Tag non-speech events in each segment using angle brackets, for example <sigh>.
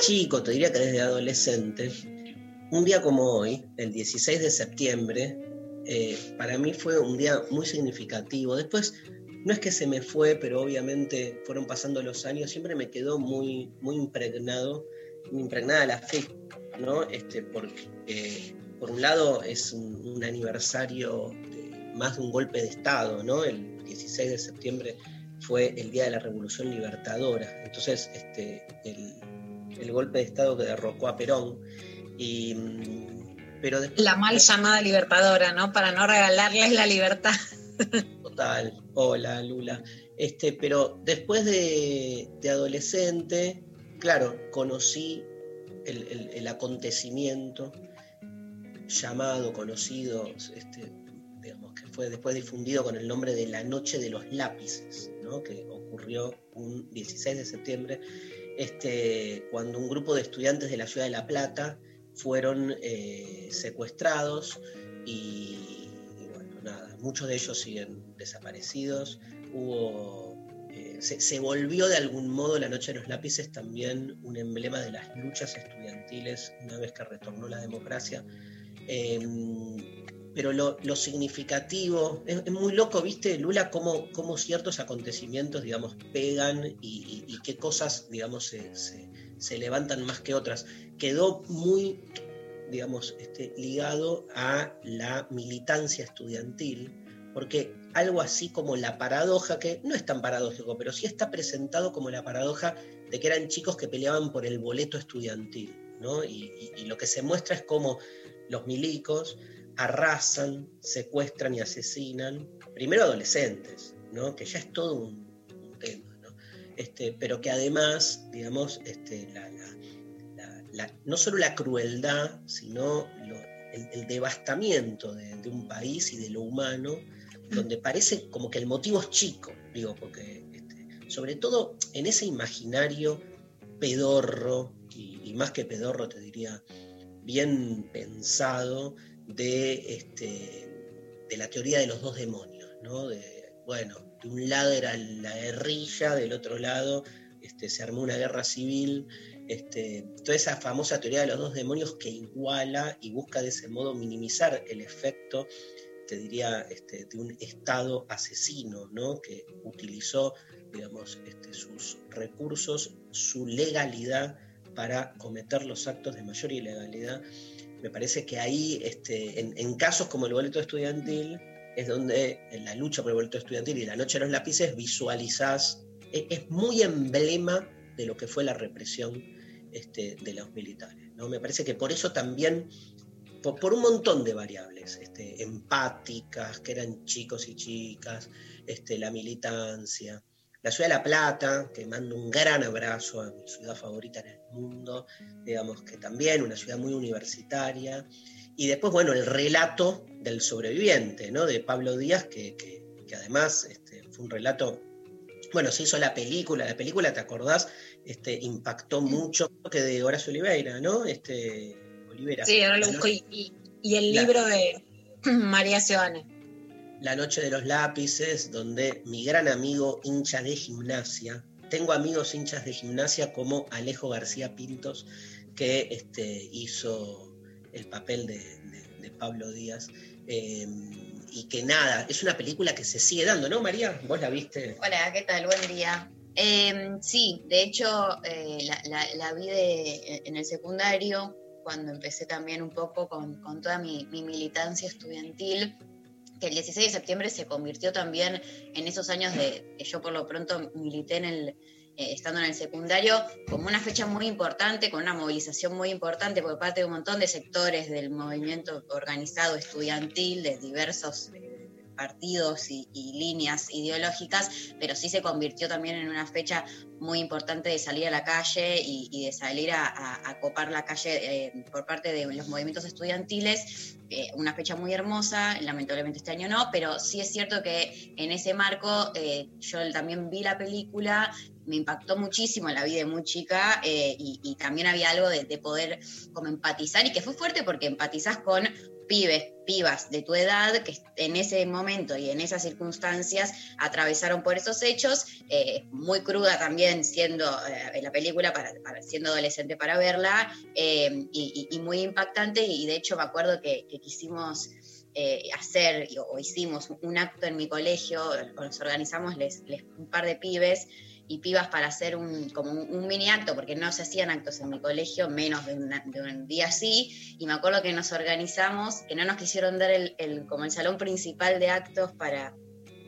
chico, te diría que desde adolescente, un día como hoy, el 16 de septiembre, eh, para mí fue un día muy significativo. Después, no es que se me fue, pero obviamente fueron pasando los años, siempre me quedó muy, muy impregnado, impregnada la fe, ¿no? Este, porque por un lado es un, aniversario más de un golpe de Estado, ¿no? El 16 de septiembre fue el día de la Revolución Libertadora. Entonces, este, el, el golpe de Estado que derrocó a Perón. Y, pero después, La mal llamada libertadora, ¿no? Para no regalarles la libertad. <laughs> Total, hola Lula. Este, pero después de, de adolescente, claro, conocí el, el- el acontecimiento llamado, conocido, este, digamos que fue después difundido con el nombre de la Noche de los Lápices, ¿no? que ocurrió un 16 de septiembre, este, cuando un grupo de estudiantes de la ciudad de La Plata fueron eh, secuestrados y, bueno, nada, muchos de ellos siguen desaparecidos. Hubo, eh, se, volvió de algún modo la Noche de los Lápices también un emblema de las luchas estudiantiles una vez que retornó la democracia. Eh, pero lo, significativo, es, muy loco, ¿viste, Lula, cómo, cómo ciertos acontecimientos, digamos, pegan y, qué cosas, digamos, se, se- levantan más que otras? Quedó muy, digamos, este, ligado a la militancia estudiantil, porque algo así como la paradoja, que no es tan paradójico, pero sí está presentado como la paradoja de que eran chicos que peleaban por el boleto estudiantil, ¿no? Y, y- lo que se muestra es cómo los milicos arrasan, secuestran y asesinan, primero adolescentes, ¿no? Que ya es todo un, un tema, ¿no? Este, pero que además, digamos, este, la- la- la- la- no solo la crueldad, sino lo- el, el devastamiento de, de un país y de lo humano, donde parece como que el motivo es chico, digo, porque este, sobre todo en ese imaginario pedorro, y, y más que pedorro te diría, bien pensado de, este, de la teoría de los dos demonios, ¿no? De, bueno, de un lado era la guerrilla, del otro lado este, se armó una guerra civil, este, toda esa famosa teoría de los dos demonios que iguala y busca de ese modo minimizar el efecto, te diría, este, de un Estado asesino, ¿no? que utilizó digamos, este, sus recursos, su legalidad para cometer los actos de mayor ilegalidad. Me parece que ahí, este, en, casos como el boleto estudiantil, es donde en la lucha por el boleto estudiantil y la noche de los lápices visualizás, es, es muy emblema de lo que fue la represión este, de los militares. ¿no? Me parece que por eso también, por, por un montón de variables, este, empáticas, que eran chicos y chicas, este, la militancia, la ciudad de La Plata, que mando un gran abrazo a mi ciudad favorita en el mundo, digamos que también una ciudad muy universitaria. Y después, bueno, el relato del sobreviviente, ¿no? De Pablo Díaz, que, que, que además este, fue un relato, bueno, se hizo la película, la película, ¿te acordás? Este, impactó mucho, que de Horacio Oliveira, ¿no? Este, Olivera. Sí, ahora lo busco. Y, el La- libro de <clears throat> María Seoane. La Noche de los Lápices, donde mi gran amigo hincha de gimnasia, tengo amigos hinchas de gimnasia como Alejo García Pintos, que este, hizo el papel de, Pablo Díaz, eh, y que nada, es una película que se sigue dando, ¿no, María? ¿Vos la viste? Hola, ¿qué tal? Buen día. Eh, sí, de hecho, eh, la, vi de- en el secundario cuando empecé también un poco con, toda mi militancia estudiantil que el 16 de septiembre se convirtió también en esos años de que yo por lo pronto milité en el, eh, estando en el secundario, como una fecha muy importante, con una movilización muy importante por parte de un montón de sectores del movimiento organizado estudiantil, de diversos partidos y, líneas ideológicas, pero sí se convirtió también en una fecha muy importante de salir a la calle y, de salir a, copar la calle eh, por parte de los movimientos estudiantiles. Eh, una fecha muy hermosa, lamentablemente este año no, pero sí es cierto que en ese marco eh, yo también vi la película, me impactó muchísimo, la vida de muy chica y, también había algo de, de, poder como empatizar y que fue fuerte porque empatizás con pibes, pibas de tu edad que en ese momento y en esas circunstancias atravesaron por esos hechos, eh, muy cruda también siendo eh, la película, para, siendo adolescente para verla, eh, y, muy impactante, y de hecho me acuerdo que, quisimos... hacer o hicimos un acto en mi colegio, nos organizamos les, un par de pibes y pibas para hacer un, como un, mini acto, porque no se hacían actos en mi colegio, menos de, un día así, y me acuerdo que nos organizamos, que no nos quisieron dar el, el, como el salón principal de actos para,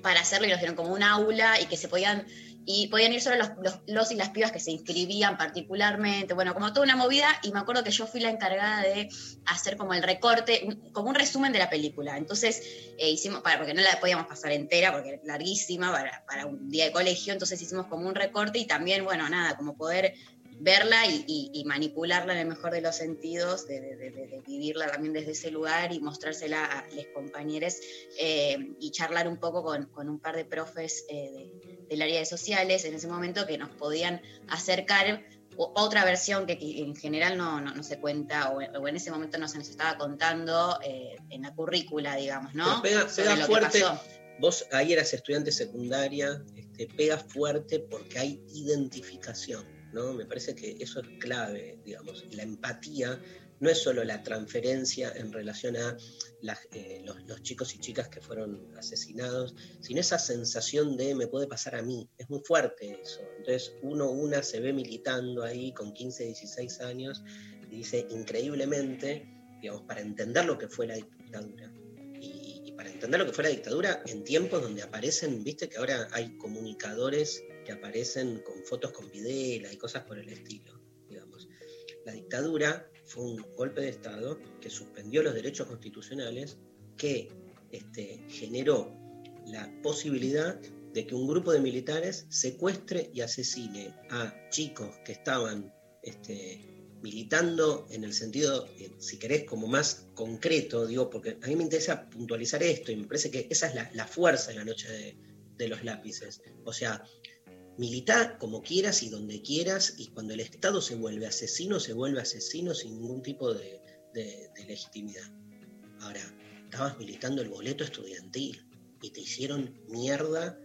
para hacerlo, y nos dieron como un aula y que se podían y podían ir solo los, los, y las pibas que se inscribían particularmente, bueno, como toda una movida, y me acuerdo que yo fui la encargada de hacer como el recorte, como un resumen de la película. Entonces eh, hicimos, para, porque no la podíamos pasar entera, porque era larguísima para, para un día de colegio, entonces hicimos como un recorte y también, bueno, nada, como poder verla y, manipularla en el mejor de los sentidos, de, vivirla también desde ese lugar y mostrársela a los compañeros eh, y charlar un poco con, un par de profes eh, del área de sociales en ese momento que nos podían acercar otra versión que, en general no, no, se cuenta o, en ese momento no se nos estaba contando eh, en la currícula, digamos, ¿no? pega, fuerte. Vos ahí eras estudiante secundaria, este, pega fuerte porque hay identificación ¿no? Me parece que eso es clave, digamos, la empatía no es solo la transferencia en relación a eh, los, chicos y chicas que fueron asesinados, sino esa sensación de me puede pasar a mí. Es muy fuerte eso. Entonces uno, una se ve militando ahí con 15, 16 años y dice increíblemente, digamos, para entender lo que fue la dictadura. Y, y para entender lo que fue la dictadura en tiempos donde aparecen, viste que ahora hay comunicadores que aparecen con fotos con Videla y cosas por el estilo. La dictadura fue un golpe de Estado que suspendió los derechos constitucionales, que este, generó la posibilidad de que un grupo de militares secuestre y asesine a chicos que estaban este, militando en el sentido, eh, si querés, como más concreto, digo, porque a mí me interesa puntualizar esto y me parece que esa es la, fuerza en la noche de, de, los lápices. O sea, Milita como quieras y donde quieras, y cuando el Estado se vuelve asesino, se vuelve asesino sin ningún tipo de, legitimidad. Ahora, estabas militando el boleto estudiantil y te hicieron mierda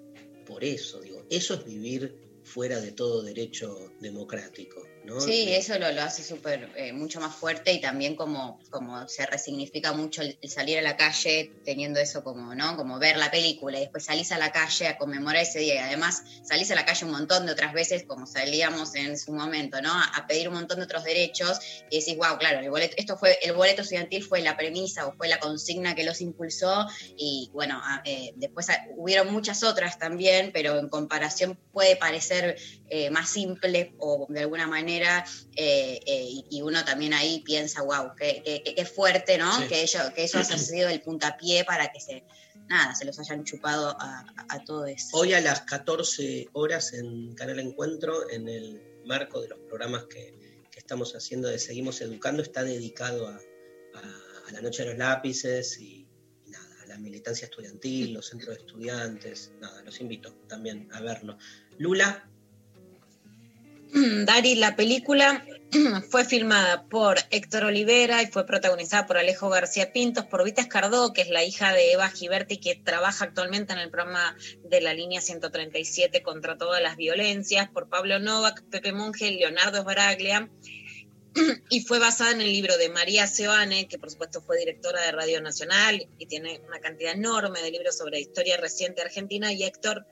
por eso. Digo, eso es vivir fuera de todo derecho democrático. Sí, eso lo, lo hace súper, eh, mucho más fuerte y también como, como se resignifica mucho el, salir a la calle teniendo eso como, ¿no? Como ver la película y después salís a la calle a conmemorar ese día y además salís a la calle un montón de otras veces como salíamos en su momento, ¿no? A, pedir un montón de otros derechos y decís, wow, claro, el boleto, esto fue, el boleto estudiantil fue la premisa o fue la consigna que los impulsó y bueno, eh, después hubieron muchas otras también, pero en comparación puede parecer eh, más simple o de alguna manera eh, eh, y uno también ahí piensa, wow, qué, fuerte, ¿no? Que, ello, que eso haya sido el puntapié para que se, nada, se los hayan chupado a, todo eso. Hoy a las 14 horas en Canal Encuentro, en el marco de los programas que, estamos haciendo de Seguimos Educando, está dedicado a, la Noche de los Lápices y, a la militancia estudiantil, los centros de estudiantes, nada, los invito también a verlo. Lula, <clears throat> Dari, la película <clears throat> fue filmada por Héctor Olivera y fue protagonizada por Alejo García Pintos, por Vita Escardó, que es la hija de Eva Giberti, que trabaja actualmente en el programa de la línea 137 contra todas las violencias, por Pablo Novak, Pepe Monge, Leonardo Sbaraglia, <clears throat> y fue basada en el libro de María Seoane, que por supuesto fue directora de Radio Nacional y tiene una cantidad enorme de libros sobre historia reciente argentina, y Héctor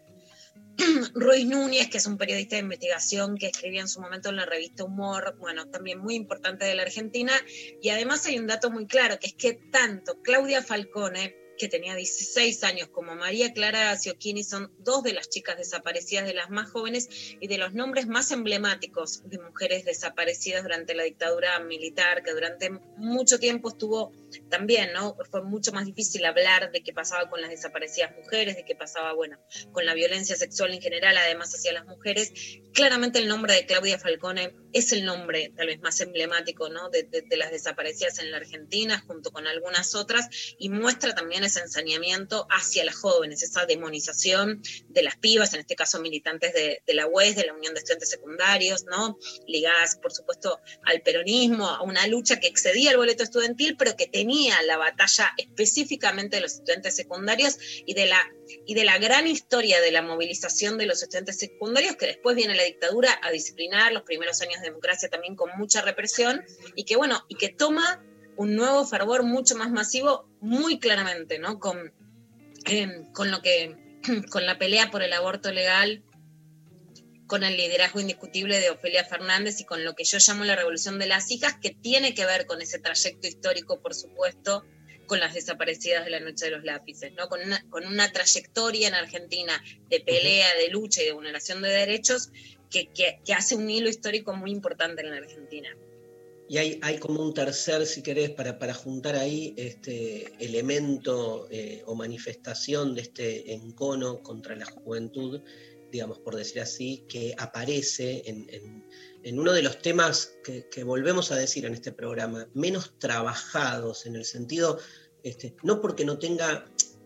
<clears throat> Ruiz Núñez, que es un periodista de investigación que escribía en su momento en la revista Humor, bueno, también muy importante de la Argentina. Y además hay un dato muy claro, que es que tanto Claudia Falcone, que tenía 16 años, como María Clara Ciocchini, son dos de las chicas desaparecidas de las más jóvenes y de los nombres más emblemáticos de mujeres desaparecidas durante la dictadura militar, que durante mucho tiempo estuvo también, ¿no? Fue mucho más difícil hablar de qué pasaba con las desaparecidas mujeres, de qué pasaba, bueno, con la violencia sexual en general, además hacia las mujeres. Claramente el nombre de Claudia Falcone es el nombre tal vez más emblemático, ¿no? De, de las desaparecidas en la Argentina, junto con algunas otras, y muestra también ese ensañamiento hacia las jóvenes, esa demonización de las pibas, en este caso militantes de, la UES, de la Unión de Estudiantes Secundarios, ¿no? ligadas, por supuesto, al peronismo, a una lucha que excedía el boleto estudiantil, pero que tenía la batalla específicamente de los estudiantes secundarios y de la y de la gran historia de la movilización de los estudiantes secundarios, que después viene la dictadura a disciplinar, los primeros años de democracia también con mucha represión, y que bueno, y que toma un nuevo fervor mucho más masivo, muy claramente, ¿no? Con, em, con lo que, <clears throat> con la pelea por el aborto legal, con el liderazgo indiscutible de Ofelia Fernández y con lo que yo llamo la revolución de las hijas, que tiene que ver con ese trayecto histórico, por supuesto, con las desaparecidas de la noche de los lápices, ¿no? Con una, con una trayectoria en Argentina de pelea, de lucha y de vulneración de derechos que, que, que hace un hilo histórico muy importante en la Argentina. Y hay, hay, como un tercer, si querés, para, para juntar ahí este elemento eh, o manifestación de este encono contra la juventud, digamos, por decir así, que aparece en, en, uno de los temas que, que, volvemos a decir en este programa, menos trabajados, en el sentido, este, no porque no tenga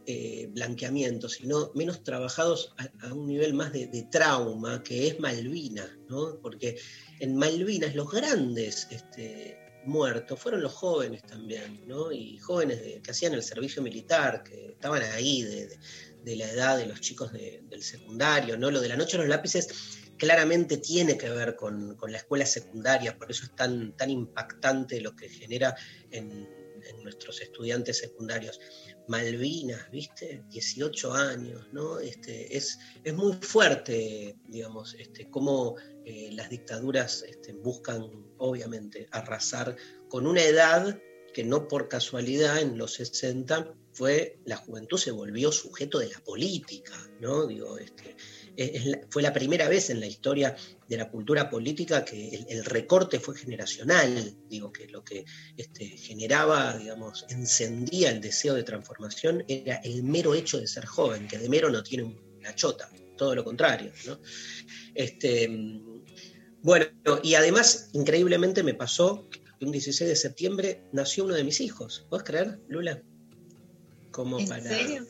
eh, blanqueamiento, sino menos trabajados a, un nivel más de, de, trauma, que es Malvinas, ¿no? Porque en Malvinas los grandes este, muertos fueron los jóvenes también, ¿no? Y jóvenes que hacían el servicio militar, que estaban ahí de, la edad de los chicos del secundario, ¿no? Lo de la noche de los lápices claramente tiene que ver con, la escuela secundaria, por eso es tan, tan impactante lo que genera en, en nuestros estudiantes secundarios. Malvinas, ¿viste? 18 años, ¿no? Este, es, es muy fuerte, digamos, este, cómo eh, las dictaduras este, buscan, obviamente, arrasar con una edad que no por casualidad en los 60 fue, la juventud se volvió sujeto de la política, ¿no? Digo, este, fue la primera vez en la historia de la cultura política que el, recorte fue generacional, digo que lo que este, generaba, digamos, encendía el deseo de transformación era el mero hecho de ser joven, que de mero no tiene una chota, todo lo contrario. ¿no? Este, bueno, y además, increíblemente me pasó que un 16 de septiembre nació uno de mis hijos. ¿Puedes creer, Lula? Como ¿En serio?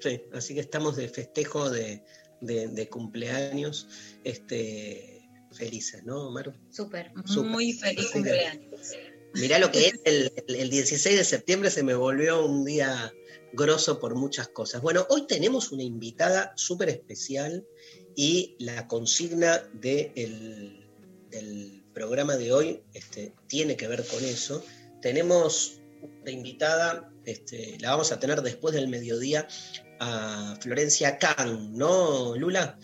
Sí, así que estamos de festejo de, de, cumpleaños este, felices, ¿no, Maru? Súper, muy feliz cumpleaños. Mirá lo que es el, el 16 de septiembre, se me volvió un día grosso por muchas cosas. Bueno, hoy tenemos una invitada súper especial y la consigna de el, del programa de hoy este, tiene que ver con eso. Tenemos una invitada, este, la vamos a tener después del mediodía, a Florencia Kahn, ¿no, Lula?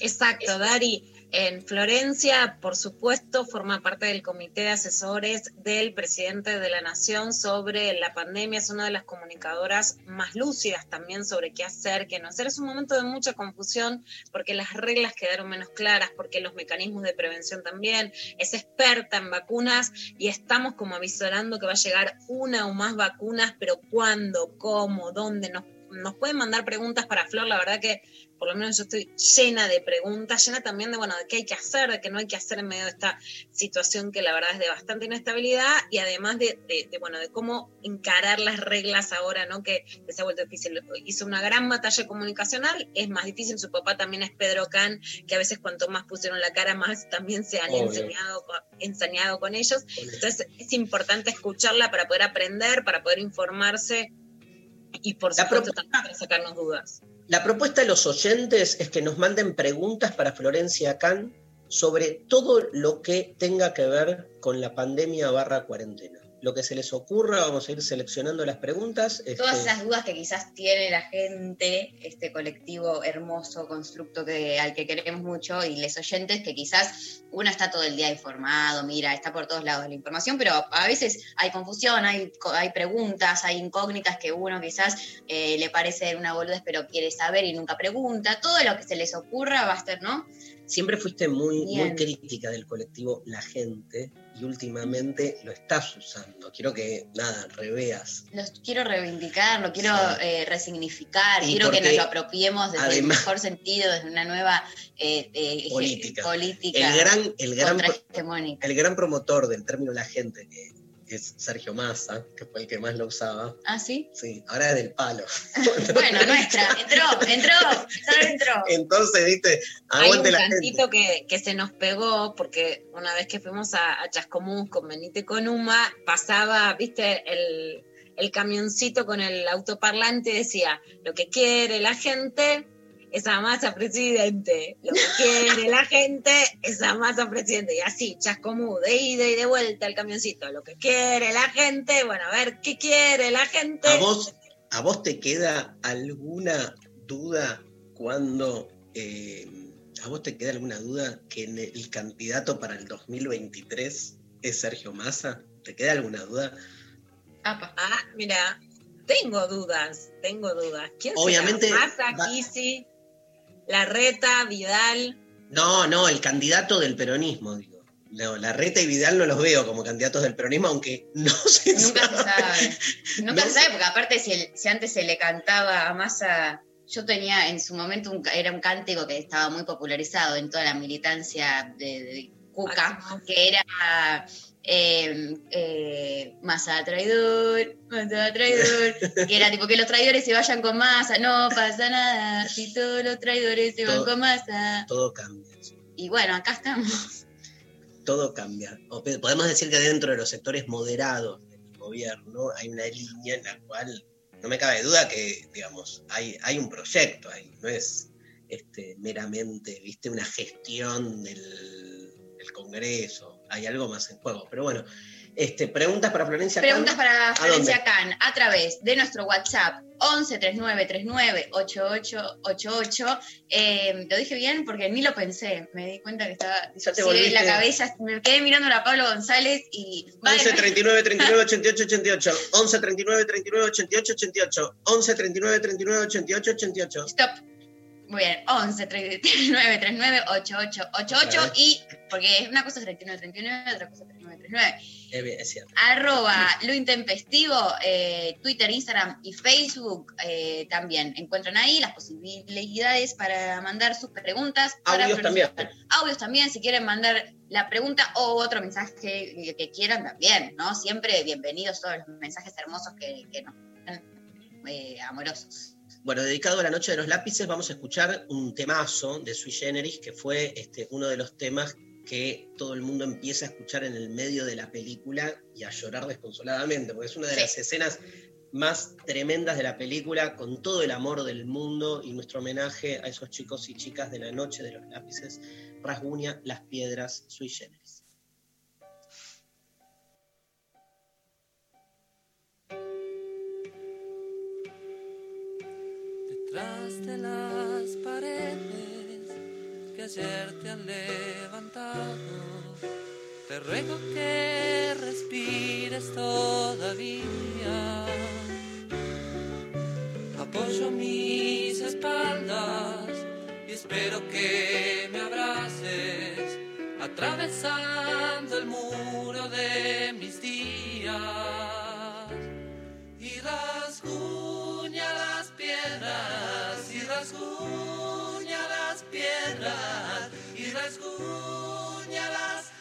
Exacto, Dari. En Florencia, por supuesto, forma parte del comité de asesores del presidente de la Nación sobre la pandemia. Es una de las comunicadoras más lúcidas también sobre qué hacer, qué no hacer. Es un momento de mucha confusión porque las reglas quedaron menos claras, porque los mecanismos de prevención también. Es experta en vacunas y estamos como avisorando que va a llegar una o más vacunas, pero cuándo, cómo, dónde, nos nos pueden mandar preguntas para Flor, la verdad que por lo menos yo estoy llena de preguntas, llena también de, bueno, de qué hay que hacer, de qué no hay que hacer en medio de esta situación que la verdad es de bastante inestabilidad y además de, bueno, de cómo encarar las reglas ahora, ¿no? Que, se ha vuelto difícil. Hizo una gran batalla comunicacional, es más difícil, su papá también es Pedro Can, que a veces cuanto más pusieron la cara, más también se han enseñado, ensañado con ellos. Entonces es importante escucharla para poder aprender, para poder informarse y por supuesto para sacarnos dudas. La propuesta de los oyentes es que nos manden preguntas para Florencia Can sobre todo lo que tenga que ver con la pandemia barra cuarentena. Lo que se les ocurra, vamos a ir seleccionando las preguntas. Todas este, esas dudas que quizás tiene la gente, este colectivo hermoso, constructo que, al que queremos mucho, y les oyentes que quizás uno está todo el día informado, mira, está por todos lados la información, pero a veces hay confusión, hay, hay preguntas, hay incógnitas que uno quizás eh, le parece una boludez, pero quiere saber y nunca pregunta. Todo lo que se les ocurra va a estar, ¿no? Siempre fuiste muy, muy crítica del colectivo La Gente y últimamente lo estás usando. Quiero que, nada, reveas. Los quiero reivindicar, lo quiero Sí. eh, resignificar, Y quiero que nos lo apropiemos desde además- el mejor sentido, desde una nueva eh, eh, Política. política El gran, el gran, el gran promotor del término La Gente, que es Sergio Massa, que fue el que más lo usaba. ¿Ah, sí? Sí, ahora es del palo. <laughs> Bueno, nuestra, entró, entró, entró. Entonces, viste, Hay un aguante la gente. cantito que, que se nos pegó porque una vez que fuimos a, a Chascomús con Benito y con Uma, pasaba, viste, el, el camioncito con el autoparlante y decía, lo que quiere la gente es a masa presidente, lo que quiere la gente es a masa presidente. Y así, Chascomús, de ida y de vuelta el camioncito, lo que quiere la gente, bueno, a ver, ¿qué quiere la gente? ¿A vos, ¿A vos te queda alguna duda cuando... eh, ¿A vos te queda alguna duda que en el candidato para el 2023 es Sergio Massa? ¿Te queda alguna duda? Apa. Ah, mira, tengo dudas, tengo dudas. ¿Quién será? Obviamente, Massa, va- Kisi, Larreta, Vidal. No, no, el candidato del peronismo, digo. No, la Reta y Vidal no los veo como candidatos del peronismo, aunque <laughs> no se Nunca se sabe. sabe. Nunca No se sabe, porque aparte si, el- si antes se le cantaba a Massa, yo tenía en su momento, un era un cántico que estaba muy popularizado en toda la militancia de, de Cuca, Máximo. que era eh, eh, Massa traidor, Massa traidor, que era tipo que los traidores se vayan con Massa, no pasa nada, si todos los traidores se van con Massa. Todo cambia. Y bueno, acá estamos. todo cambia. O podemos decir que dentro de los sectores moderados del gobierno hay una línea en la cual no me cabe duda que, digamos, hay, hay un proyecto ahí, no es este, meramente, viste, una gestión del, del Congreso, hay algo más en juego. Pero bueno, este, preguntas para Florencia. Preguntas para ¿A Florencia Can a través de nuestro WhatsApp 11 39 39 8888. Eh, lo dije bien porque ni lo pensé. Me di cuenta que estaba te en la cabeza. Me quedé mirando a Pablo González y. 11 39 39 88 88 11 39 39 88 88 11 39 39 88 88 Stop. Muy bien, 11 39 39 8888 Otra vez. y porque una cosa es 39 39, otra cosa es 39 39. Es es cierto. arroba <laughs> lo intempestivo, eh, Twitter, Instagram y Facebook eh, también. Encuentran ahí las posibilidades para mandar sus preguntas. para Audios también. Audios también, si quieren mandar la pregunta o otro mensaje que, que quieran también, ¿no? Siempre bienvenidos todos los mensajes hermosos que, que nos eh, amorosos. Bueno, dedicado a la noche de los lápices, vamos a escuchar un temazo de Sui Generis, que fue este, uno de los temas que todo el mundo empieza a escuchar en el medio de la película y a llorar desconsoladamente, porque es una de Sí. las escenas más tremendas de la película, con todo el amor del mundo y nuestro homenaje a esos chicos y chicas de la noche de los lápices, Rasguña, Las Piedras, Sui Generis. Detrás de las paredes que ayer te han levantado, te ruego que respires todavía. Apoyo mis espaldas y espero que me abraces, atravesando el muro de mis días y rasguña y rasguña las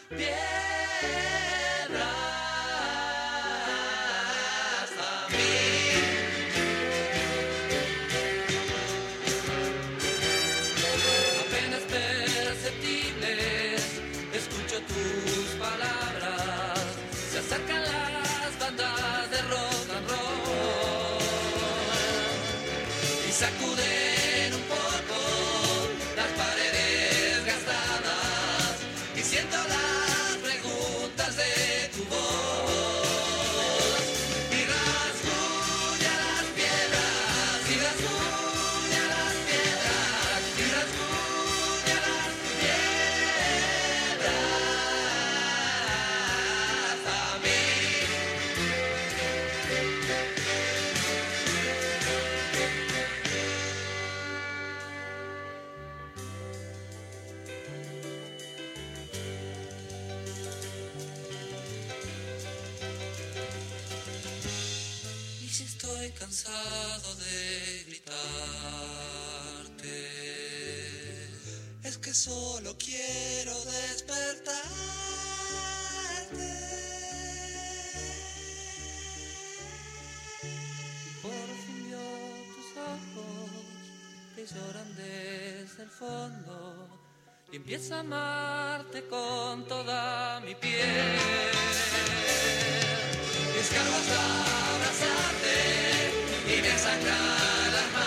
quiero despertarte. Por fin vio tus ojos que lloran desde el fondo y empiezo a amarte con toda mi piel. Ganas de abrazarte y me las manos,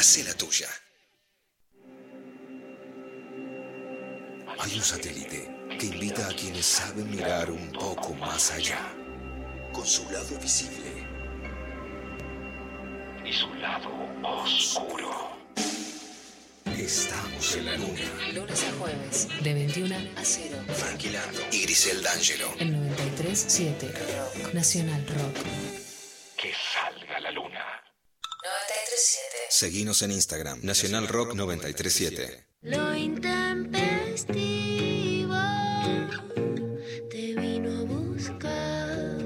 Hacé la tuya. Hay un satélite que invita a quienes saben mirar un poco más allá, con su lado visible y su lado oscuro. Estamos en la luna. Lunes a jueves, de 21 a 0. Frankie Lando y Grisel D'Angelo. El 93.7. Rock. Nacional Rock. Que salga la luna. 93.7. Seguinos en Instagram, Nacional Rock 937. Lo intempestivo te vino a buscar.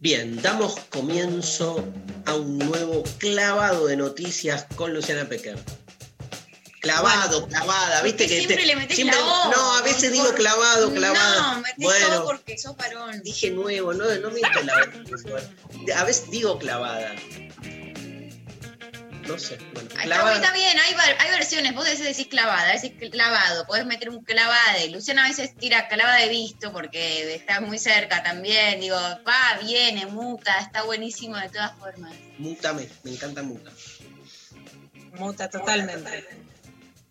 Bien, damos comienzo a un nuevo clavado de noticias con Luciana Pecker. Clavado, clavada, viste que siempre te- le metés siempre-. No, a veces digo clavado, clavada. No, metés bueno, porque sos varón. dije nuevo, no, no me la A veces digo clavada. No sé, bueno, Está, clavada. está bien, hay, hay versiones. Vos a veces decís clavada, a veces clavado. Podés meter un clavade. Luciana a veces tira clavada de visto porque está muy cerca también. Digo, va, viene, muta, está buenísimo de todas formas. Mútame, me encanta muta. Muta totalmente.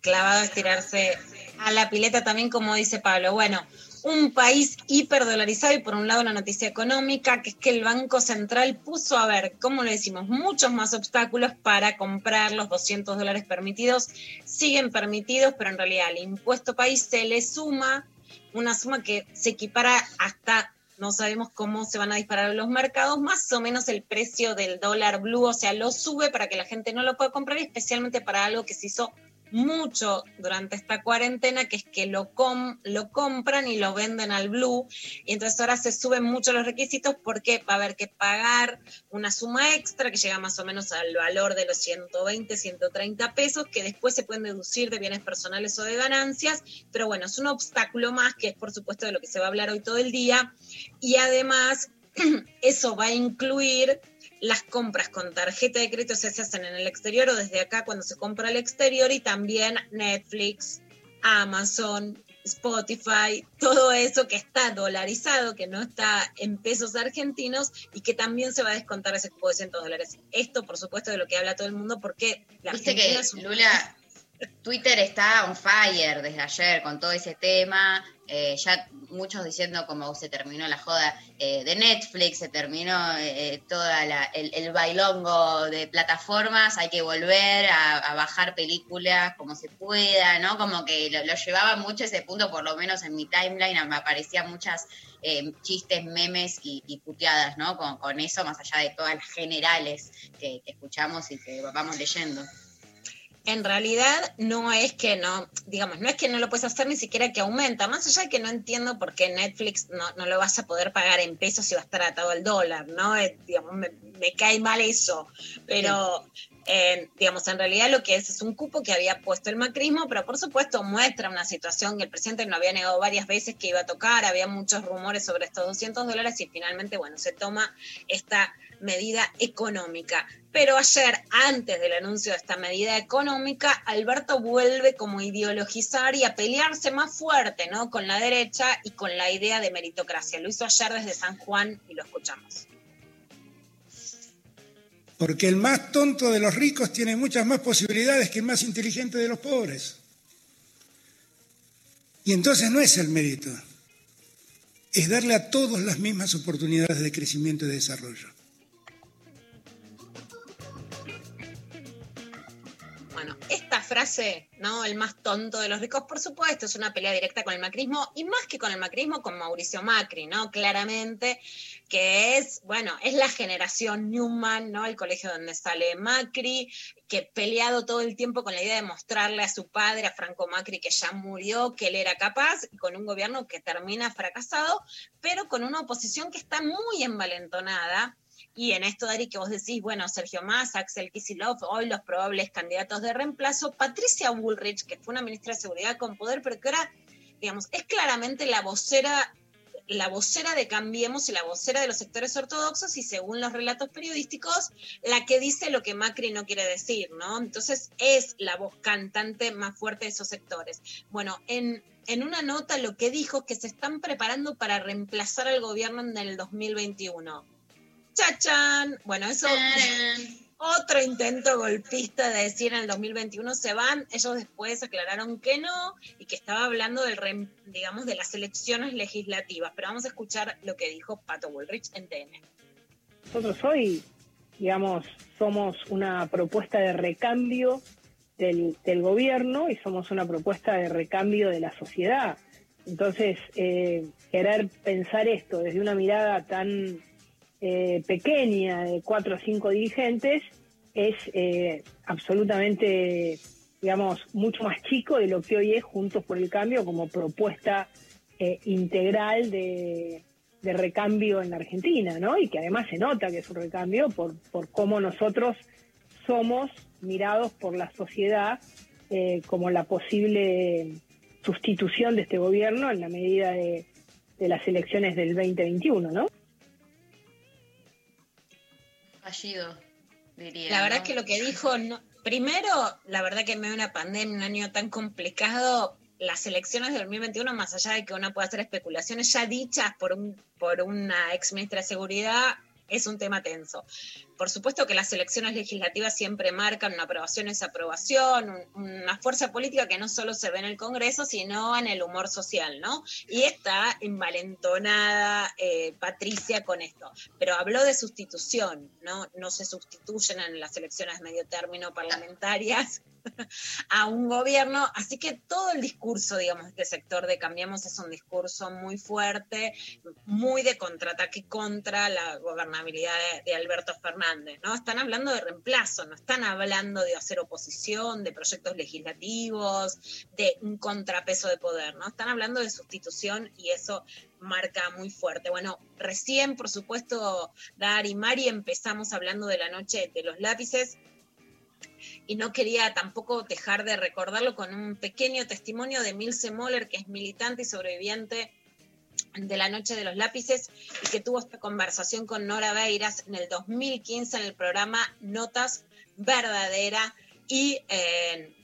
Clavado es tirarse a la pileta también, como dice Pablo. Bueno, un país hiperdolarizado y por un lado la noticia económica, que es que el Banco Central puso, a ver, ¿cómo lo decimos? Muchos más obstáculos para comprar los 200 dólares permitidos. Siguen permitidos, pero en realidad al impuesto país se le suma una suma que se equipara hasta no sabemos cómo se van a disparar los mercados, más o menos el precio del dólar blue, o sea, lo sube para que la gente no lo pueda comprar, especialmente para algo que se hizo mucho durante esta cuarentena, que es que lo, com lo compran y lo venden al blue, y entonces ahora se suben mucho los requisitos porque va a haber que pagar una suma extra que llega más o menos al valor de los 120, 130 pesos, que después se pueden deducir de bienes personales o de ganancias, pero bueno, es un obstáculo más, que es por supuesto de lo que se va a hablar hoy todo el día, y además <clears throat> eso va a incluir las compras con tarjeta de crédito se hacen en el exterior o desde acá cuando se compra al exterior y también Netflix, Amazon, Spotify, todo eso que está dolarizado, que no está en pesos argentinos y que también se va a descontar ese cupo de 100 dólares. Esto, por supuesto, de lo que habla todo el mundo porque la Viste Argentina que, es un Lula, Twitter está on fire desde ayer con todo ese tema. Eh, ya muchos diciendo como se terminó la joda eh, de Netflix, se terminó eh, toda el, el, bailongo de plataformas, hay que volver a, bajar películas como se pueda, ¿no? Como que lo, llevaba mucho ese punto, por lo menos en mi timeline, me aparecían muchas eh, chistes, memes y, puteadas, ¿no? Con, eso, más allá de todas las generales que escuchamos y que vamos leyendo en realidad no es que no, digamos, no es que no lo puedes hacer ni siquiera que aumenta, más allá de que no entiendo por qué Netflix no, lo vas a poder pagar en pesos y va a estar atado al dólar, ¿no? digamos, me, cae mal eso, pero... Eh, digamos, en realidad lo que es es un cupo que había puesto el macrismo, pero por supuesto muestra una situación que el presidente no había negado varias veces que iba a tocar, había muchos rumores sobre estos 200 dólares y finalmente, bueno, se toma esta medida económica. Pero ayer, antes del anuncio de esta medida económica, Alberto vuelve como a ideologizar y a pelearse más fuerte, ¿no? Con la derecha y con la idea de meritocracia. Lo hizo ayer desde San Juan y lo escuchamos. Porque el más tonto de los ricos tiene muchas más posibilidades que el más inteligente de los pobres. Y entonces no es el mérito, es darle a todos las mismas oportunidades de crecimiento y de desarrollo. Frase, ¿no? El más tonto de los ricos, por supuesto, es una pelea directa con el macrismo y más que con el macrismo, con Mauricio Macri, ¿no? Claramente, que es, bueno, es la generación Newman, ¿no? El colegio donde sale Macri, que peleado todo el tiempo con la idea de mostrarle a su padre, a Franco Macri, que ya murió, que él era capaz, y con un gobierno que termina fracasado, pero con una oposición que está muy envalentonada y en esto, Dari, que vos decís, bueno, Sergio Massa, Axel Kisilov, hoy los probables candidatos de reemplazo, Patricia Bullrich, que fue una ministra de Seguridad con poder, pero que ahora, digamos, es claramente la vocera la vocera de Cambiemos y la vocera de los sectores ortodoxos y según los relatos periodísticos, la que dice lo que Macri no quiere decir, ¿no? Entonces es la voz cantante más fuerte de esos sectores. Bueno, en, en una nota lo que dijo es que se están preparando para reemplazar al gobierno en el 2021 ¡Chachán! Bueno, eso. Otro intento golpista de decir en el 2021 se van. Ellos después aclararon que no y que estaba hablando del, digamos, de las elecciones legislativas. Pero vamos a escuchar lo que dijo Pato Bullrich en TN. Nosotros hoy, digamos, somos una propuesta de recambio del, gobierno y somos una propuesta de recambio de la sociedad. Entonces, eh, querer pensar esto desde una mirada tan eh, pequeña de cuatro o cinco dirigentes es eh, absolutamente, digamos, mucho más chico de lo que hoy es Juntos por el Cambio como propuesta eh, integral de, recambio en la Argentina, ¿no? Y que además se nota que es un recambio por, por cómo nosotros somos mirados por la sociedad como la posible sustitución de este gobierno en la medida de, de las elecciones del 2021, ¿no? Diría. La verdad es que lo que dijo, no, primero, la verdad que en medio de una pandemia, un año tan complicado, las elecciones de 2021, más allá de que uno pueda hacer especulaciones ya dichas por, un, por una ex ministra de Seguridad, es un tema tenso. Por supuesto que las elecciones legislativas siempre marcan una aprobación y desaprobación, una fuerza política que no solo se ve en el Congreso, sino en el humor social, ¿no? Y está envalentonada eh, Patricia con esto. Pero habló de sustitución, ¿no? No se sustituyen en las elecciones medio término parlamentarias <laughs> a un gobierno. Así que todo el discurso, digamos, de este sector de Cambiemos es un discurso muy fuerte, muy de contraataque contra la gobernabilidad de, Alberto Fernández, ¿no? Están hablando de reemplazo, no están hablando de hacer oposición, de proyectos legislativos, de un contrapeso de poder, ¿no? Están hablando de sustitución y eso marca muy fuerte. Bueno, recién, por supuesto, Dar y Mari empezamos hablando de la noche de los lápices y no quería tampoco dejar de recordarlo con un pequeño testimonio de Milce Moller, que es militante y sobreviviente de la Noche de los Lápices y que tuvo esta conversación con Nora Beiras en el 2015 en el programa Notas Verdadera y eh,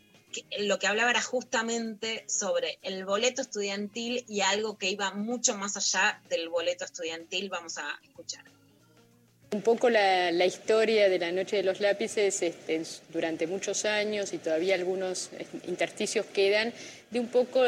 lo que hablaba era justamente sobre el boleto estudiantil y algo que iba mucho más allá del boleto estudiantil. Vamos a escuchar. Un poco la, historia de la Noche de los Lápices este, durante muchos años y todavía algunos intersticios quedan de un poco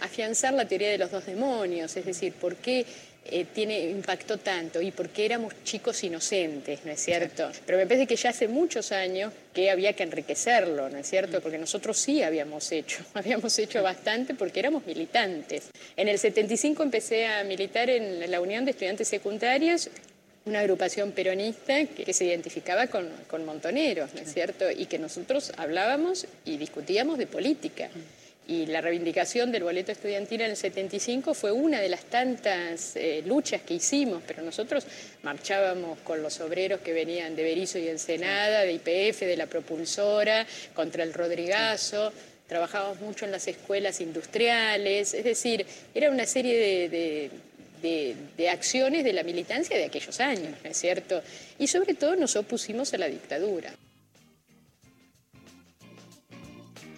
afianzar la teoría de los dos demonios, es decir, por qué eh, tiene, impactó tanto y porque éramos chicos inocentes, ¿no es cierto? Pero me parece que ya hace muchos años que había que enriquecerlo, ¿no es cierto? Porque nosotros sí habíamos hecho, <laughs> habíamos hecho bastante porque éramos militantes. En el 75 empecé a militar en la Unión de Estudiantes Secundarios una agrupación peronista que, se identificaba con, con, Montoneros, ¿no es cierto? Y que nosotros hablábamos y discutíamos de política. Y la reivindicación del boleto estudiantil en el 75 fue una de las tantas eh, luchas que hicimos, pero nosotros marchábamos con los obreros que venían de Berizo y Ensenada, de IPF, de la propulsora, contra el Rodrigazo, trabajábamos mucho en las escuelas industriales, es decir, era una serie de, de acciones de la militancia de aquellos años, ¿no es cierto? Y sobre todo nos opusimos a la dictadura.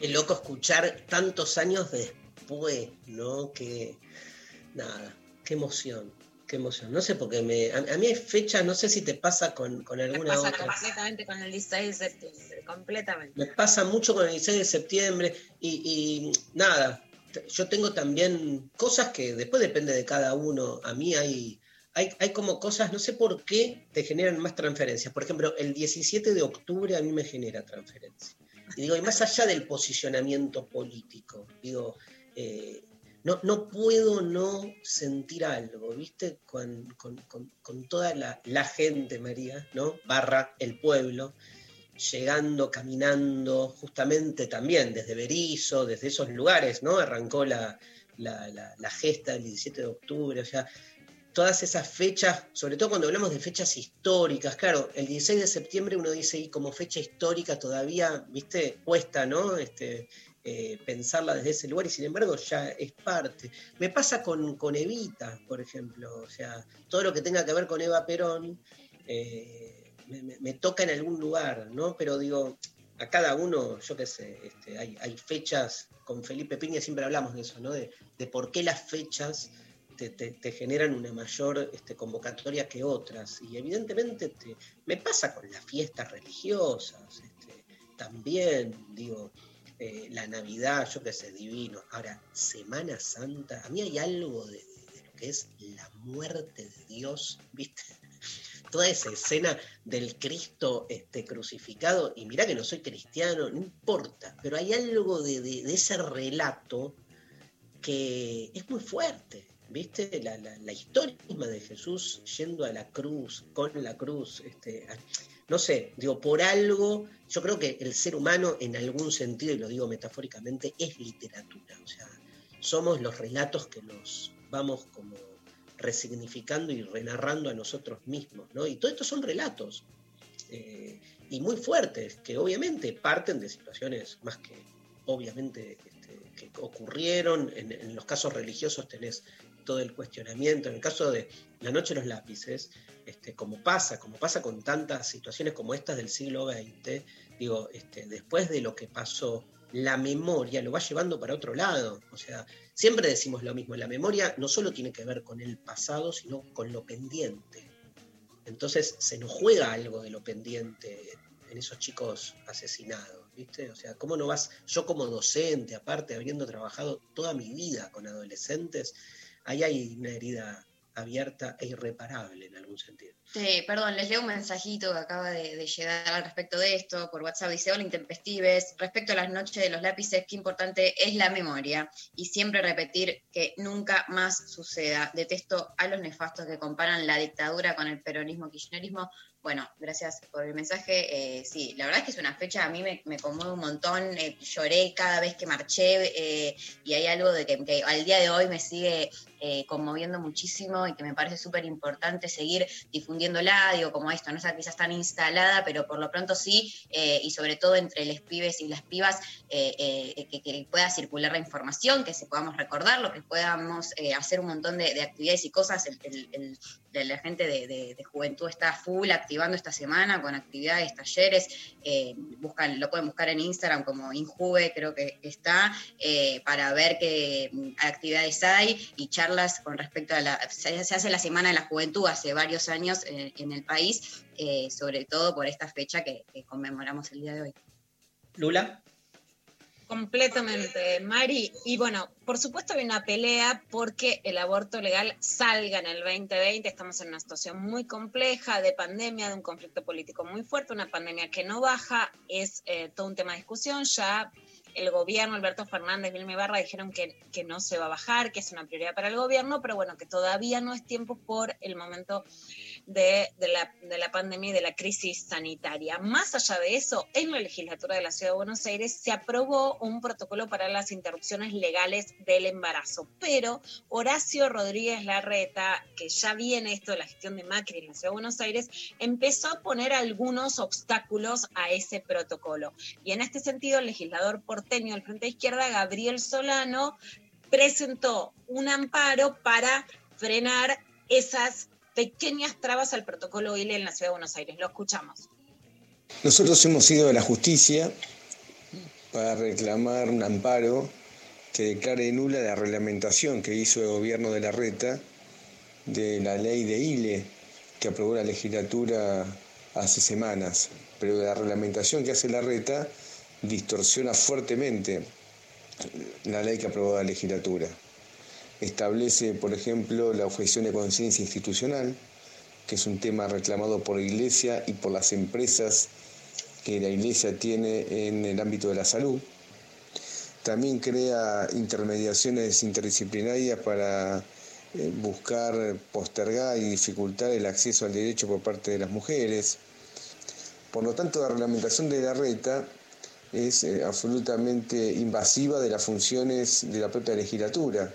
Qué loco escuchar tantos años después, ¿no? Que nada, qué emoción, qué emoción. No sé por qué me. A, mí hay fechas, no sé si te pasa con, con alguna me pasa otra. completamente con el 16 de septiembre, completamente. Me pasa mucho con el 16 de septiembre y, y nada, yo tengo también cosas que después depende de cada uno. A mí hay, hay, hay, como cosas, no sé por qué te generan más transferencias. Por ejemplo, el 17 de octubre a mí me genera transferencia. Y digo, y más allá del posicionamiento político, digo, eh, no, no, puedo no sentir algo, ¿viste? Con, con, con, toda la, la, gente, María, ¿no? Barra el pueblo, llegando, caminando, justamente también desde Berizo, desde esos lugares, ¿no? Arrancó la, la, la gesta del 17 de octubre, o sea, todas esas fechas, sobre todo cuando hablamos de fechas históricas, claro, el 16 de septiembre uno dice, y como fecha histórica todavía, viste, cuesta, ¿no? Este, eh, pensarla desde ese lugar y sin embargo ya es parte. Me pasa con, con, Evita, por ejemplo, o sea, todo lo que tenga que ver con Eva Perón eh, me, toca en algún lugar, ¿no? Pero digo, a cada uno, yo qué sé, este, hay, fechas, con Felipe Piña siempre hablamos de eso, ¿no? De, de por qué las fechas te, generan una mayor este, convocatoria que otras. Y evidentemente me pasa con las fiestas religiosas, este, también, digo, eh, la Navidad, yo qué sé, divino. Ahora, Semana Santa, a mí hay algo de, lo que es la muerte de Dios, ¿viste? Toda esa escena del Cristo este, crucificado, y mirá que no soy cristiano, no importa, pero hay algo de, de ese relato que es muy fuerte, ¿Viste? La, la, historia misma de Jesús yendo a la cruz, con la cruz, este, no sé, digo, por algo, yo creo que el ser humano en algún sentido, y lo digo metafóricamente, es literatura. O sea, somos los relatos que nos vamos como resignificando y renarrando a nosotros mismos, ¿no? Y todo esto son relatos, eh, y muy fuertes, que obviamente parten de situaciones más que obviamente este, que ocurrieron, en, los casos religiosos tenés todo el cuestionamiento. En el caso de La Noche de los Lápices, este, como pasa, como pasa con tantas situaciones como estas del siglo XX, digo, este, después de lo que pasó, la memoria lo va llevando para otro lado. O sea, siempre decimos lo mismo, la memoria no solo tiene que ver con el pasado, sino con lo pendiente. Entonces se nos juega algo de lo pendiente en esos chicos asesinados, ¿viste? O sea, ¿cómo no vas, yo como docente, aparte, habiendo trabajado toda mi vida con adolescentes, ahí hay una herida abierta e irreparable en algún sentido. Sí, perdón, les leo un mensajito que acaba de, llegar al respecto de esto por WhatsApp. Dice, hola intempestives, respecto a las noches de los lápices, qué importante es la memoria y siempre repetir que nunca más suceda. Detesto a los nefastos que comparan la dictadura con el peronismo kirchnerismo. Bueno, gracias por el mensaje. Eh, sí, la verdad es que es una fecha, a mí me, conmueve un montón. Eh, lloré cada vez que marché eh, y hay algo de que, que, al día de hoy me sigue conmoviendo muchísimo y que me parece súper importante seguir difundiéndola, digo, como esto, no está quizás tan instalada, pero por lo pronto sí, y sobre todo entre los pibes y las pibas, que, que, pueda circular la información, que se podamos recordar, lo que podamos hacer un montón de, de, actividades y cosas. La gente de, de, juventud está full activa esta semana con actividades, talleres. Eh, buscan, lo pueden buscar en Instagram como Injuve, creo que está, eh, para ver qué actividades hay y charlas con respecto a la. Se, hace la Semana de la Juventud hace varios años eh, en el país, sobre todo por esta fecha que, que conmemoramos el día de hoy. Lula. Completamente, Mari. Y bueno, por supuesto hay una pelea porque el aborto legal salga en el 2020. Estamos en una situación muy compleja de pandemia, de un conflicto político muy fuerte, una pandemia que no baja. Es eh, todo un tema de discusión. Ya el gobierno, Alberto Fernández, Vilma Barra dijeron que, que no se va a bajar, que es una prioridad para el gobierno, pero bueno, que todavía no es tiempo por el momento de, la, de, la, pandemia y de la crisis sanitaria. Más allá de eso, en la legislatura de la Ciudad de Buenos Aires se aprobó un protocolo para las interrupciones legales del embarazo, pero Horacio Rodríguez Larreta, que ya viene esto de la gestión de Macri en la Ciudad de Buenos Aires, empezó a poner algunos obstáculos a ese protocolo. Y en este sentido, el legislador porteño del Frente de Izquierda, Gabriel Solano, presentó un amparo para frenar esas pequeñas trabas al protocolo ILE en la Ciudad de Buenos Aires. Lo escuchamos. Nosotros hemos ido a la justicia para reclamar un amparo que declare nula la reglamentación que hizo el gobierno de la Reta de la ley de ILE que aprobó la legislatura hace semanas. Pero la reglamentación que hace la Reta distorsiona fuertemente la ley que aprobó la legislatura. Establece, por ejemplo, la objeción de conciencia institucional, que es un tema reclamado por la Iglesia y por las empresas que la Iglesia tiene en el ámbito de la salud. También crea intermediaciones interdisciplinarias para buscar postergar y dificultar el acceso al derecho por parte de las mujeres. Por lo tanto, la reglamentación de la reta es absolutamente invasiva de las funciones de la propia legislatura.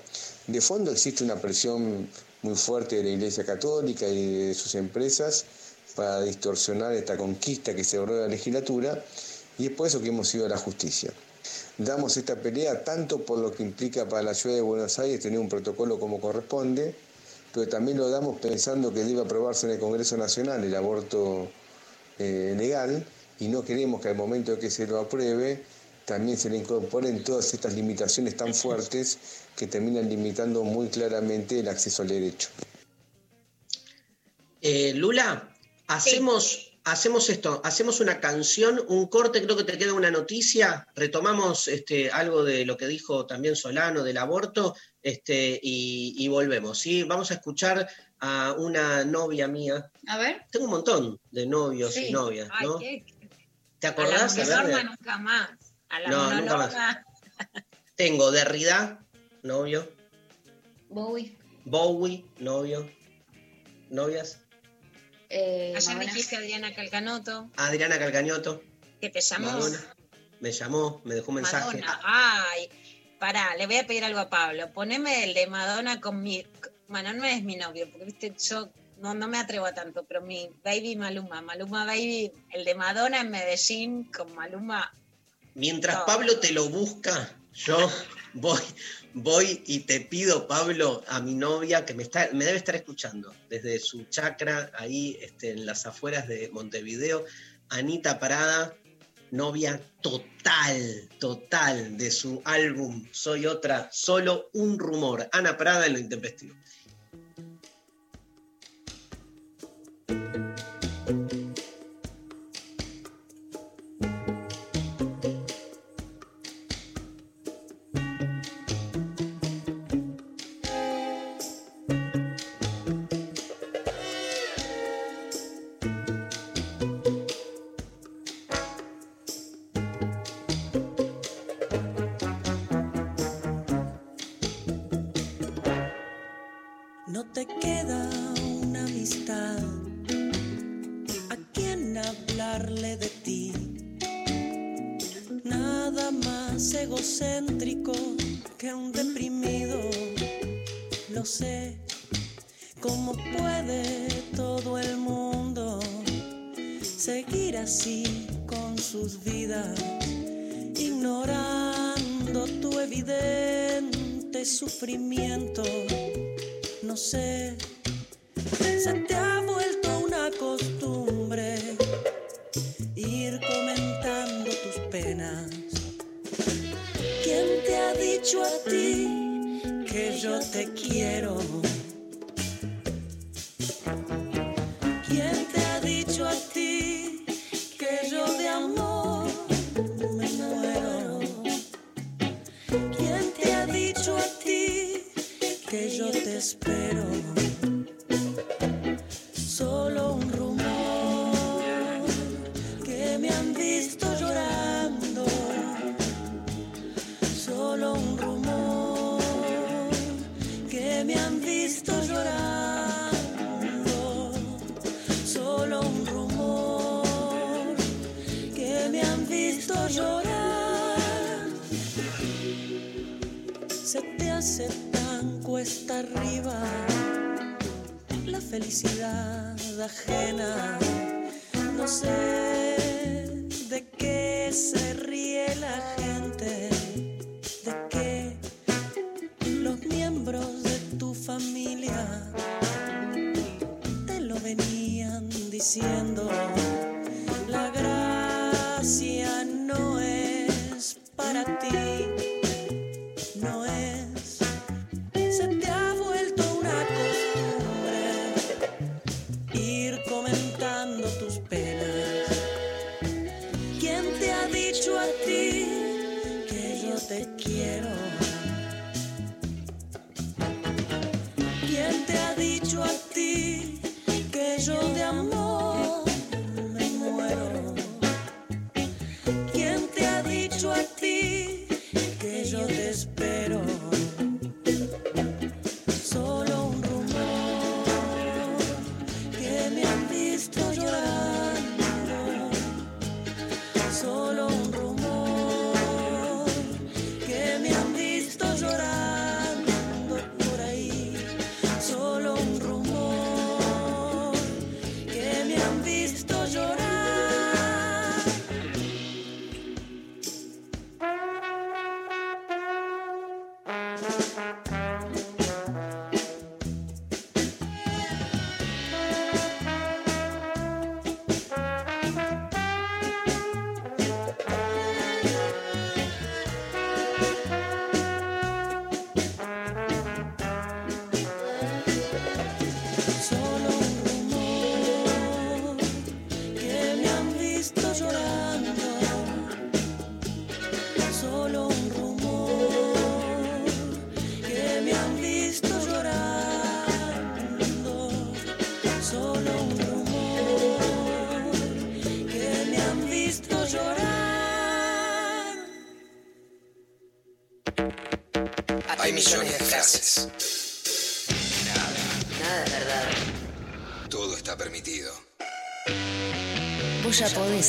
De fondo existe una presión muy fuerte de la Iglesia Católica y de sus empresas para distorsionar esta conquista que se logró de la legislatura y es por eso que hemos ido a la justicia. Damos esta pelea tanto por lo que implica para la ciudad de Buenos Aires tener un protocolo como corresponde, pero también lo damos pensando que debe aprobarse en el Congreso Nacional el aborto eh, legal y no queremos que al momento de que se lo apruebe también se le incorporen todas estas limitaciones tan fuertes que terminan limitando muy claramente el acceso al derecho. Eh, Lula, hacemos, sí. hacemos esto, hacemos una canción, un corte, creo que te queda una noticia, retomamos este, algo de lo que dijo también Solano del aborto este, y, y volvemos. ¿sí? Vamos a escuchar a una novia mía. A ver. Tengo un montón de novios sí. y novias, ¿no? Ay, qué... ¿Te acordás? A la de... nunca más. A la no, nunca más. Tengo Derrida, novio. Bowie. Bowie, novio. ¿Novias? Eh, Ayer Madonna. dijiste Adriana Calcanoto. Adriana Calcanoto. Que te llamó. Madonna. Me llamó, me dejó un mensaje. Madonna. Ay, pará, le voy a pedir algo a Pablo. Poneme el de Madonna con mi. Bueno, no es mi novio, porque viste, yo no, no me atrevo a tanto, pero mi baby Maluma, Maluma Baby, el de Madonna en Medellín con Maluma. Mientras no. Pablo te lo busca, yo voy, voy y te pido, Pablo, a mi novia, que me, está, me debe estar escuchando desde su chacra ahí este, en las afueras de Montevideo, Anita Parada, novia total, total de su álbum Soy Otra, solo un rumor. Ana Parada en lo intempestivo.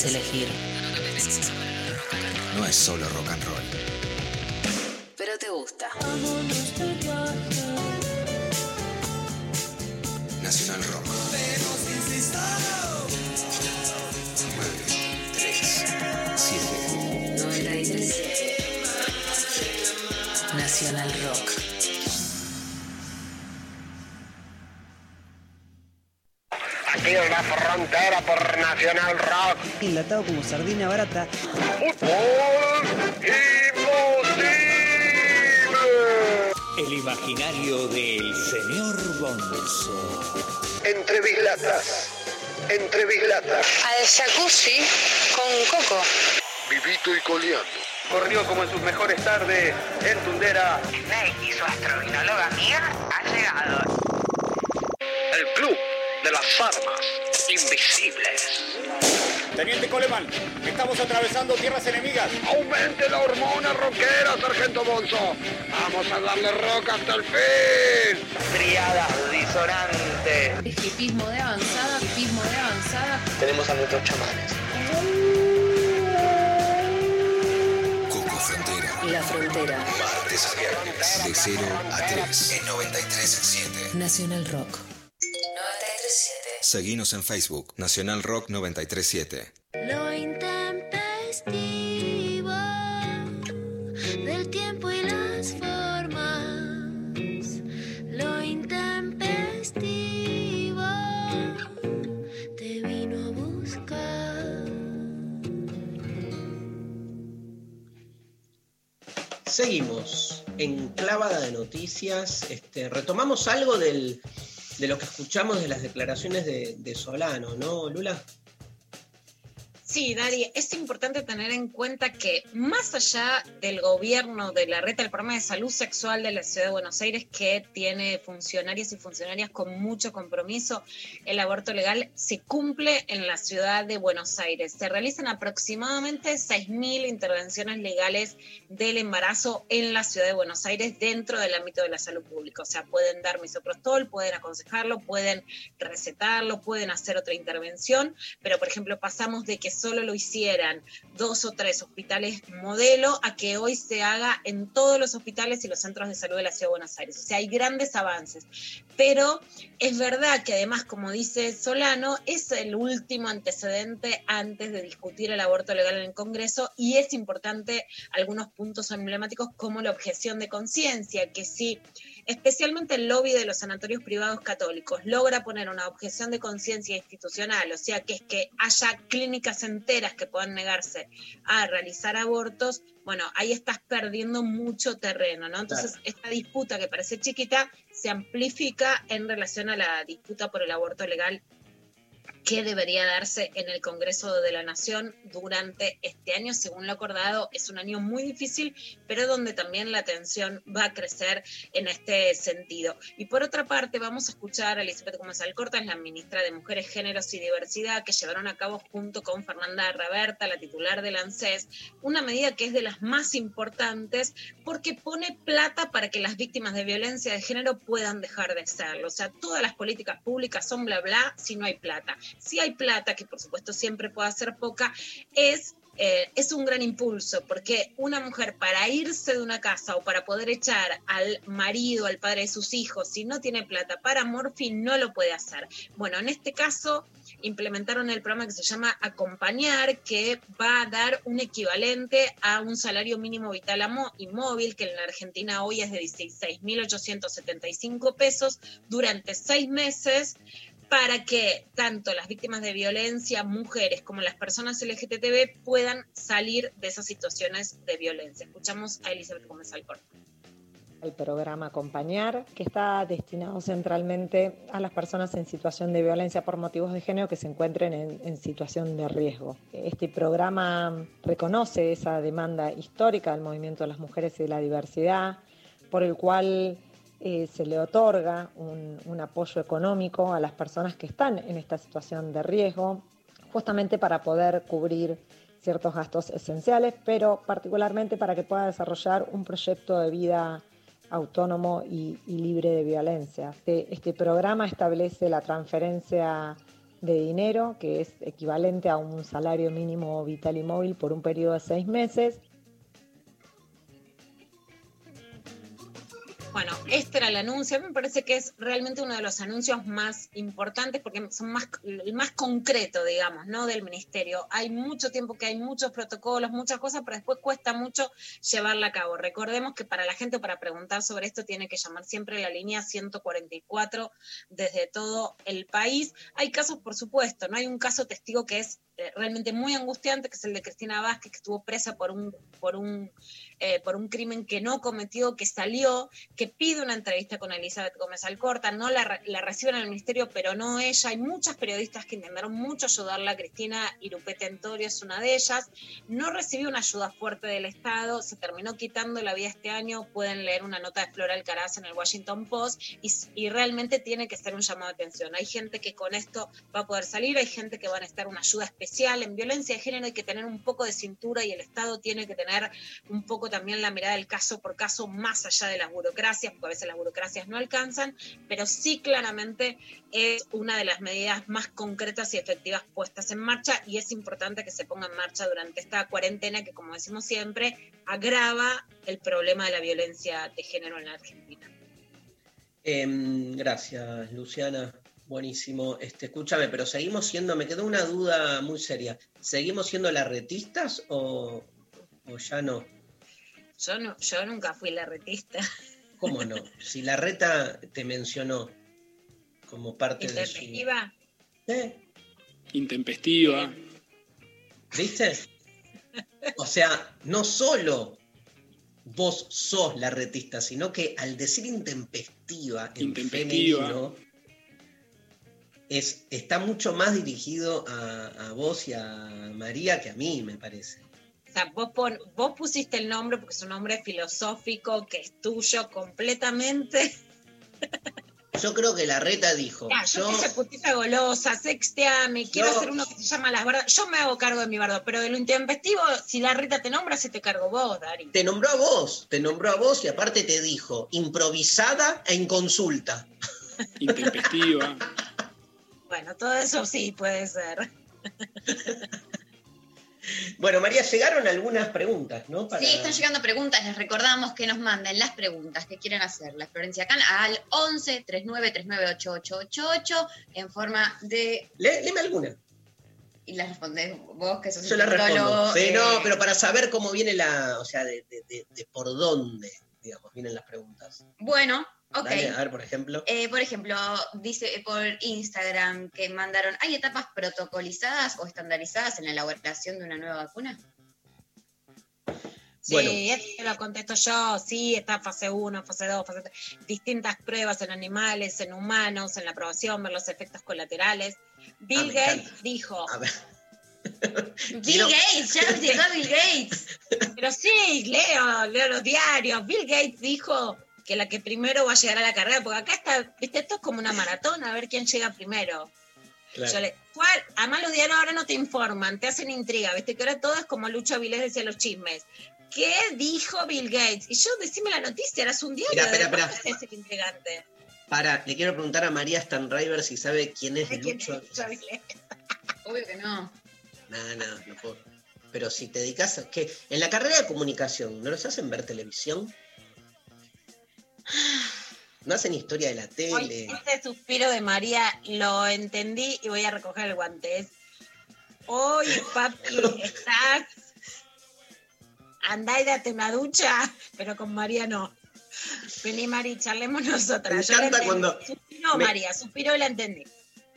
Elegir, No es solo rock and roll. Enlatado como sardina barata. El imaginario del señor Bonzo. Entre bislatas. Entre bislatas. Al jacuzzi con coco. Vivito y coleando. Corrió como en sus mejores tardes en Tundera. Snake y su astrovinóloga amiga han llegado. El club de las armas invisibles. Teniente Coleman, estamos atravesando tierras enemigas. Aumente la hormona rockera, sargento Bonzo. Vamos a darle rock hasta el fin. Triada disonante. Hipismo de avanzada, hipismo de avanzada. Tenemos a nuestros chamanes. Coco Frontera. La Frontera. Martes a viernes. De 0 a 3. En 93.7. Nacional Rock. 937. Seguinos en Facebook. Nacional Rock 937. Lo intempestivo del tiempo y las formas. Lo intempestivo te vino a buscar. Seguimos en clavada de noticias. Este, retomamos algo del, de lo que escuchamos de las declaraciones de, de Solano, ¿no, Lula? Sí, Dari, es importante tener en cuenta que más allá del gobierno de la red, el programa de salud sexual de la Ciudad de Buenos Aires, que tiene funcionarios y funcionarias con mucho compromiso, el aborto legal se cumple en la Ciudad de Buenos Aires. Se realizan aproximadamente 6.000 intervenciones legales del embarazo en la Ciudad de Buenos Aires dentro del ámbito de la salud pública. O sea, pueden dar misoprostol, pueden aconsejarlo, pueden recetarlo, pueden hacer otra intervención, pero por ejemplo pasamos de que solo lo hicieran dos o tres hospitales modelo a que hoy se haga en todos los hospitales y los centros de salud de la Ciudad de Buenos Aires. O sea, hay grandes avances. Pero es verdad que además, como dice Solano, es el último antecedente antes de discutir el aborto legal en el Congreso y es importante algunos puntos emblemáticos como la objeción de conciencia, que si especialmente el lobby de los sanatorios privados católicos logra poner una objeción de conciencia institucional, o sea, que es que haya clínicas enteras que puedan negarse a realizar abortos, bueno, ahí estás perdiendo mucho terreno, ¿no? Entonces, esta disputa que parece chiquita se amplifica en relación a la disputa por el aborto legal que debería darse en el Congreso de la Nación durante este año. Según lo acordado, es un año muy difícil, pero donde también la tensión va a crecer en este sentido. Y por otra parte, vamos a escuchar a Elizabeth Gómez Alcorta, la ministra de Mujeres, Géneros y Diversidad, que llevaron a cabo junto con Fernanda Raberta, la titular del ANSES, una medida que es de las más importantes porque pone plata para que las víctimas de violencia de género puedan dejar de serlo. O sea, todas las políticas públicas son bla bla si no hay plata si hay plata, que por supuesto siempre puede ser poca, es eh, es un gran impulso, porque una mujer para irse de una casa o para poder echar al marido, al padre de sus hijos, si no tiene plata para Morphy, no lo puede hacer. Bueno, en este caso implementaron el programa que se llama Acompañar, que va a dar un equivalente a un salario mínimo vital y móvil, que en la Argentina hoy es de 16.875 pesos, durante seis meses para que tanto las víctimas de violencia, mujeres, como las personas LGTB puedan salir de esas situaciones de violencia. Escuchamos a Elizabeth Gómez Alcorta. El programa Acompañar, que está destinado centralmente a las personas en situación de violencia por motivos de género que se encuentren en, en situación de riesgo. Este programa reconoce esa demanda histórica del movimiento de las mujeres y de la diversidad, por el cual eh, se le otorga un, apoyo económico a las personas que están en esta situación de riesgo, justamente para poder cubrir ciertos gastos esenciales, pero particularmente para que pueda desarrollar un proyecto de vida autónomo y, y libre de violencia. Este, este programa establece la transferencia de dinero, que es equivalente a un salario mínimo vital y móvil por un periodo de seis meses, Bueno, este era el anuncio. A mí me parece que es realmente uno de los anuncios más importantes porque son más, el más concreto, digamos, ¿no? Del ministerio. Hay mucho tiempo que hay muchos protocolos, muchas cosas, pero después cuesta mucho llevarla a cabo. Recordemos que para la gente, para preguntar sobre esto, tiene que llamar siempre la línea 144 desde todo el país. Hay casos, por supuesto, no hay un caso testigo que es realmente muy angustiante, que es el de Cristina Vázquez, que estuvo presa por un, por un, eh, por un crimen que no cometió, que salió, que pide una entrevista con Elizabeth Gómez Alcorta, no la, la reciben en el ministerio, pero no ella. Hay muchas periodistas que intentaron mucho ayudarla, Cristina Irupete Entorio es una de ellas. No recibió una ayuda fuerte del Estado, se terminó quitando la vida este año. Pueden leer una nota de Flora Alcaraz en el Washington Post y, y realmente tiene que ser un llamado de atención. Hay gente que con esto va a poder salir, hay gente que va a necesitar una ayuda especial especial. En violencia de género hay que tener un poco de cintura y el Estado tiene que tener un poco también la mirada del caso por caso más allá de las burocracias, porque a veces las burocracias no alcanzan, pero sí claramente es una de las medidas más concretas y efectivas puestas en marcha y es importante que se ponga en marcha durante esta cuarentena que, como decimos siempre, agrava el problema de la violencia de género en la Argentina. Eh, gracias, Luciana. Buenísimo. Este, escúchame, pero seguimos siendo, me quedó una duda muy seria. ¿Seguimos siendo larretistas o, o ya no? Yo, no? yo nunca fui larretista. <laughs> ¿Cómo no? Si la reta te mencionó como parte de su... ¿Intempestiva? ¿Eh? Intempestiva. ¿Viste? O sea, no solo vos sos larretista, sino que al decir intempestiva en Intempestiva. femenino, es, está mucho más dirigido a, a vos y a María que a mí, me parece. O sea, vos, pon- vos pusiste el nombre porque es un nombre filosófico que es tuyo completamente. <laughs> Yo creo que la reta dijo, Ya, yo, yo, putita golosa, sexteame, quiero Yo- hacer uno que se llama Las Bardas. Yo me hago cargo de mi bardo, pero de lo intempestivo, si la Rita te nombra, se te cargo vos, Dari. te nombró a vos, te nombró a vos y aparte te dijo, improvisada e inconsulta. Intempestiva. <laughs> Bueno, todo eso sí puede ser. <laughs> Bueno, María, llegaron algunas preguntas, ¿no? Para- Sí, están llegando preguntas. Les recordamos que nos manden las preguntas que quieran hacerlas. Florencia Can al 11 39 39 8888 en forma de. Lé- léeme alguna. Y las respondés vos, que sos Yo el la respondo. Sí, eh, no, pero para saber cómo viene la, o sea, de, de- de- de por dónde, digamos, vienen las preguntas. Bueno, ok. Dale, a ver, por ejemplo. Eh, por ejemplo, dice por Instagram que mandaron, ¿hay etapas protocolizadas o estandarizadas en la elaboración de una nueva vacuna? Sí, Bueno. esto lo contesto yo. Sí, está fase 1, fase 2, fase 3. Distintas pruebas en animales, en humanos, en la aprobación, ver los efectos colaterales. Bill Ah, me Gates dijo. A ver. Bill <laughs> Quiero- Gates, ya llegó Bill Gates. Pero sí, leo, leo los diarios. Bill Gates dijo que la que primero va a llegar a la carrera, porque acá está, viste, esto es como una maratón, a ver quién llega primero. Claro. Yo le, ¿cuál? Además los diarios ahora no te informan, te hacen intriga, viste, que ahora todo es como Lucho Vilés decía los chismes. ¿Qué dijo Bill Gates? Y yo, decime la noticia, eras un diario. Espera, espera, ¿de espera. dónde es el intrigante? Para, le quiero preguntar a María Stanriver si sabe quién es ¿De quién Lucho. es Lucho Vilés? <laughs> Obvio que no. No, no, no puedo. Pero si te dedicas a. que En la carrera de comunicación, ¿no los hacen ver televisión? ¿No hacen historia de la Hoy tele? este suspiro de María lo entendí y voy a recoger el guante. Es, Hoy, papi, <laughs> estás. Andá y date una ducha, pero con María no. Vení, Mari, charlemos nosotras. Me encanta cuando- Suspiró, me- María, suspiró y la entendí.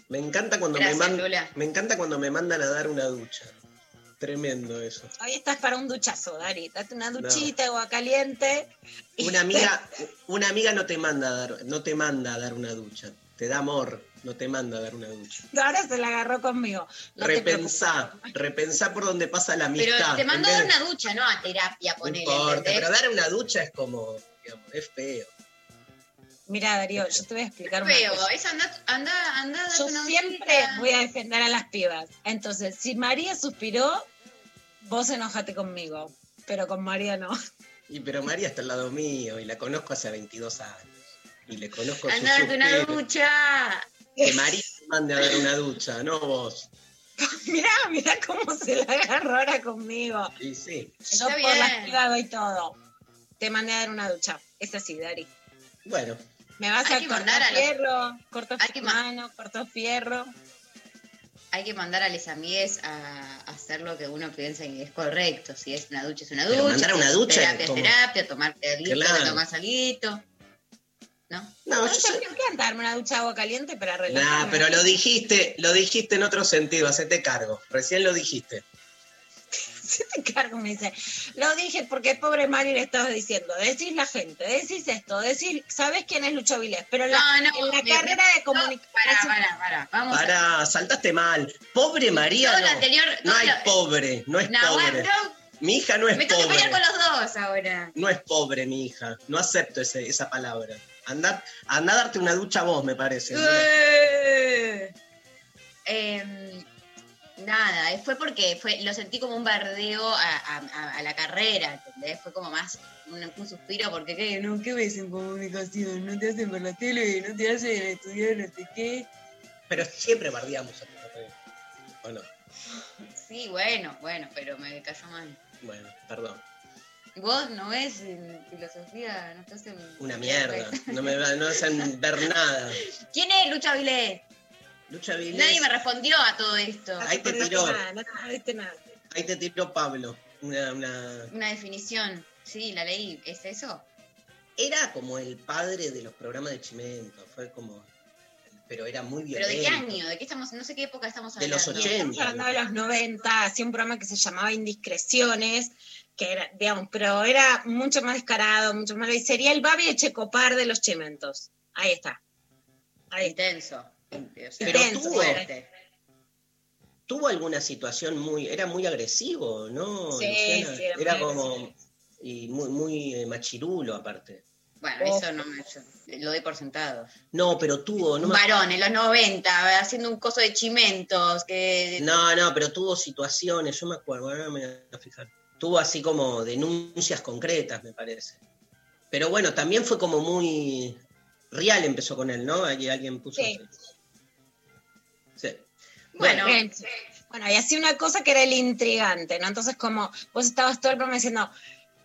Me encanta cuando Gracias, me. Lula. Me encanta cuando me mandan a dar una ducha. Tremendo eso. Hoy estás para un duchazo, Dari. Date una duchita, agua caliente. y- Una amiga, <laughs> una amiga no te manda a dar, no te manda a dar una ducha. Te da amor, no te manda a dar una ducha. Ahora se la agarró conmigo. No repensá, repensá por donde pasa la Pero amistad. te mandó a dar una ducha, no a terapia, de- No ponele, importa, pero dar una ducha es como, digamos, es feo. Mira, Darío, yo te voy a explicar una Feo, cosa. es anda, anda, anda, Yo una siempre voy a defender a las pibas. Entonces, si María suspiró, vos enojate conmigo. Pero con María no. Y pero María está al lado mío y la conozco hace 22 años. Y le conozco Anda, date una ducha. Que María te mande a dar una ducha, no vos. <laughs> mirá, mirá cómo se la agarró ahora conmigo. Y sí. Yo Está por las bien. pibas doy todo. Te mandé a dar una ducha. Es así, Dari. Bueno, Me vas Hay a que cortar mandar a los- fierro, corto Hay mano, corto fierro. Hay que mandar a les amigues a hacer lo que uno piensa que es correcto. Si es una ducha, es una Pero ducha. mandar a una ducha terapia, es como- terapia, tomarte algo, Claro. te tomas algo. ¿No? no, No, yo sé- me encanta darme una ducha de agua caliente para Nah, relajarme. pero lo dijiste, lo dijiste en otro sentido, hacete cargo. Recién lo dijiste. <laughs> Se te cargo, me dice. Lo dije porque pobre Mari le estabas diciendo. Decís la gente, decís esto, decís, ¿sabés quién es Lucho Vilés? Pero la- No, no, en la me- carrera de comunicación. pará, pará. Vamos a... Para, saltaste mal. Pobre María, Todo lo no. anterior- no todo hay lo- pobre, no es No, pobre. no, Mi hija no es me tengo que pobre. pelear con los dos ahora. No es pobre, mi hija. No acepto ese- esa palabra. Anda, anda a darte una ducha vos, me parece. Eh. Nada, eh, fue porque fue, lo sentí como un bardeo a, a- a- a la carrera, ¿entendés? Fue como más un, un suspiro porque, ¿qué? No, ¿qué ves en comunicación? No te hacen ver la tele, no te hacen estudiar no sé qué. Pero siempre bardeamos a. ¿O no? Sí, bueno, bueno, pero me cayó mal. Bueno, perdón. Vos no ves en filosofía, no estás en... Una mierda. No me no hacen ver nada. <laughs> ¿Quién es Lucha Vilés? Lucha Vilés. Nadie me respondió a todo esto. Ahí te tiró. nada, nada. Ahí te tiró Pablo. Una, una... Una definición. Sí, la leí. ¿Es eso? Era como el padre de los programas de Chimento. Fue como. Pero era muy ¿Pero violento. de qué año? ¿De qué estamos? No sé qué época estamos De hablando. los 80. Estamos hablando de los 90, hacía un programa que se llamaba Indiscreciones, que era, digamos, pero era mucho más descarado, mucho más. Y sería el Babi Echecopar de los chimentos. Ahí está. Ahí está. Intenso. Pero tuvo- fuerte. Tuvo alguna situación muy, era muy agresivo, ¿no? Sí, Luciana? sí, era agresivo. como, y muy, muy eh, machirulo aparte. Bueno, eso no me lo doy por sentado. No, pero tuvo, no Un me- varón en los 90, haciendo un coso de chimentos, que No, no, pero tuvo situaciones, yo me acuerdo, ahora me voy a fijar. Tuvo así como denuncias concretas, me parece. Pero bueno, también fue como muy real empezó con él, ¿no? Allí alguien puso. Sí. Sí. Bueno, Bien. Bueno, y así una cosa que era el intrigante, ¿no? Entonces, como vos estabas todo el programa diciendo,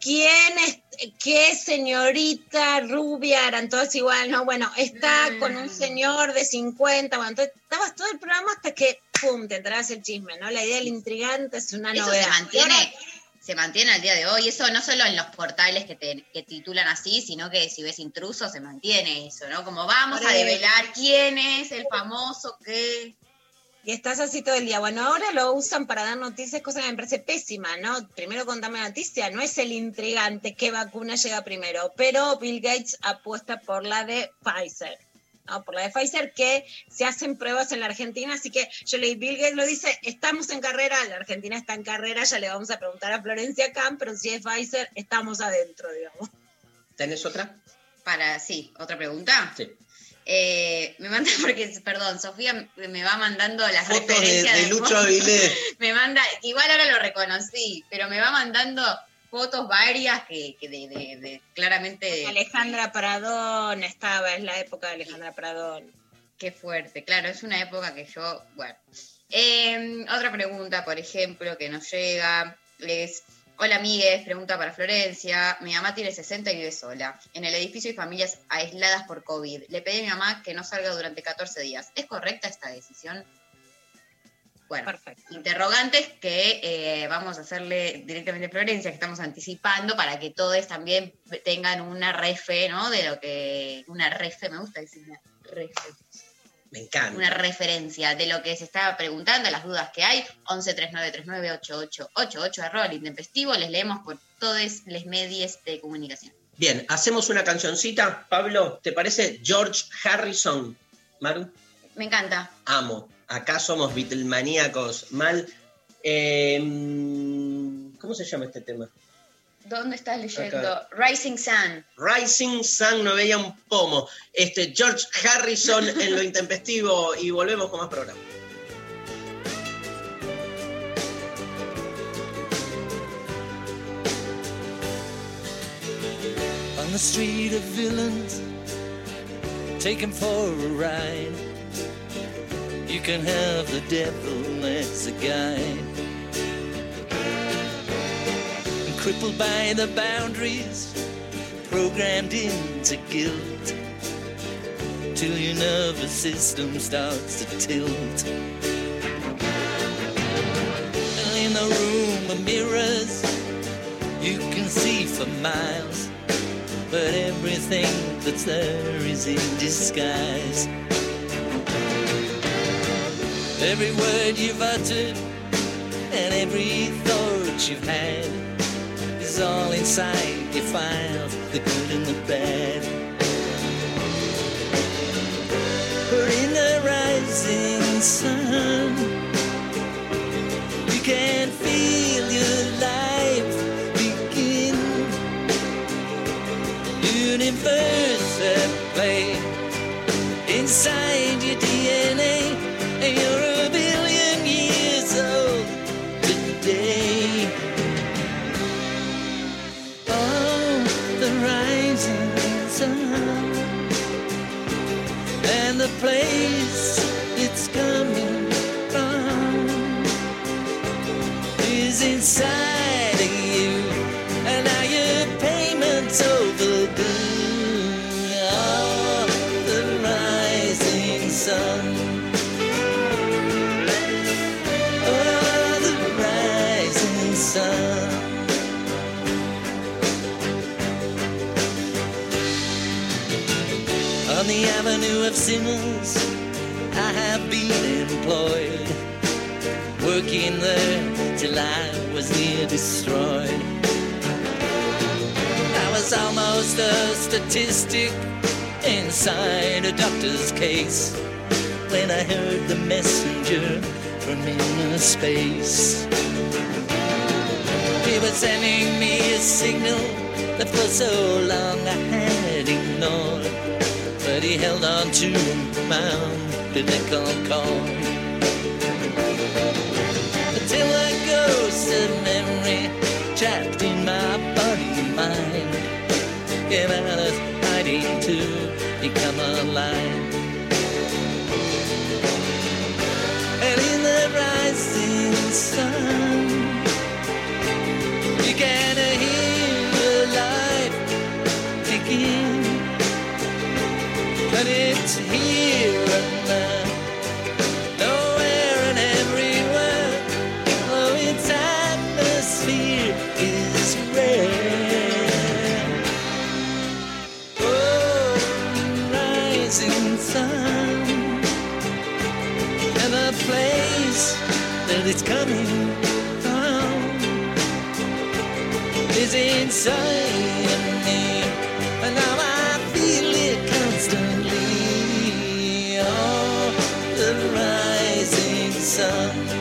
¿quién es, qué señorita rubia? Eran todos igual, ¿no? Bueno, está con un señor de 50, bueno, entonces estabas todo el programa hasta que, pum, te enterabas el chisme, ¿no? La idea del intrigante es una eso novedad. se mantiene, se mantiene al día de hoy. Eso no solo en los portales que, te, que titulan así, sino que si ves intruso se mantiene eso, ¿no? Como vamos a develar quién es el famoso que... Y estás así todo el día. Bueno, ahora lo usan para dar noticias, cosa que me parece pésima, ¿no? Primero contame la noticia, no es el intrigante qué vacuna llega primero, pero Bill Gates apuesta por la de Pfizer. ¿no? Por la de Pfizer que se hacen pruebas en la Argentina, así que yo leí, Bill Gates lo dice, estamos en carrera, la Argentina está en carrera, ya le vamos a preguntar a Florencia Camp, pero si es Pfizer, estamos adentro, digamos. ¿Tenés otra? Para, sí, otra pregunta. Sí. Eh, me manda, <laughs> porque, perdón, Sofía me va mandando las Fotos de, referencias de Lucho Avilés. <laughs> me manda, igual ahora lo reconocí, pero me va mandando fotos varias que, que de, de- de- claramente Alejandra Pradón estaba, es la época de Alejandra Pradón. qué fuerte, claro, es una época que yo, bueno. Eh, otra pregunta, por ejemplo, que nos llega es, hola amigues, pregunta para Florencia, mi mamá tiene 60 y vive sola. En el edificio hay familias aisladas por COVID. Le pedí a mi mamá que no salga durante 14 días. ¿Es correcta esta decisión? Bueno, interrogantes que eh, vamos a hacerle directamente a Florencia, que estamos anticipando para que todos también tengan una refe, ¿no? De lo que. Una refe, me gusta decir una refe. Me encanta. Una referencia de lo que se estaba preguntando, las dudas que hay. 11 39 39 8888, arroba el intempestivo. Les leemos por todas las medios de comunicación. Bien, hacemos una cancioncita. Pablo, ¿te parece George Harrison? Maru, Me encanta. amo. Acá somos Beatlemaníacos. Mal. Eh, ¿Cómo se llama este tema? ¿Dónde estás leyendo? Acá. Rising Sun. Rising Sun no veía un pomo. Este George Harrison en lo intempestivo y volvemos con más programa. on the street of villains. Take him for a ride. You can have the devil as a guide. Crippled by the boundaries, programmed into guilt, till your nervous system starts to tilt. In the room of mirrors, you can see for miles but everything that's there is in disguise. Every word you've uttered and every thought you've had is all inside files, the good and the bad. But in the rising sun, you can feel your life begin universe place it's coming from is inside of you, and now your payments overdue. Oh, the rising sun. Oh, the rising sun. On the avenue of have working there till I was near destroyed. I was almost a statistic inside a doctor's case. when I heard the messenger from inner space. He was sending me a signal that for so long I had ignored. But he held on to my umbilical cord. Of memory trapped in my body and mind came out of hiding to become alive. And in the rising sun, you can hear life ticking, but it's here sun.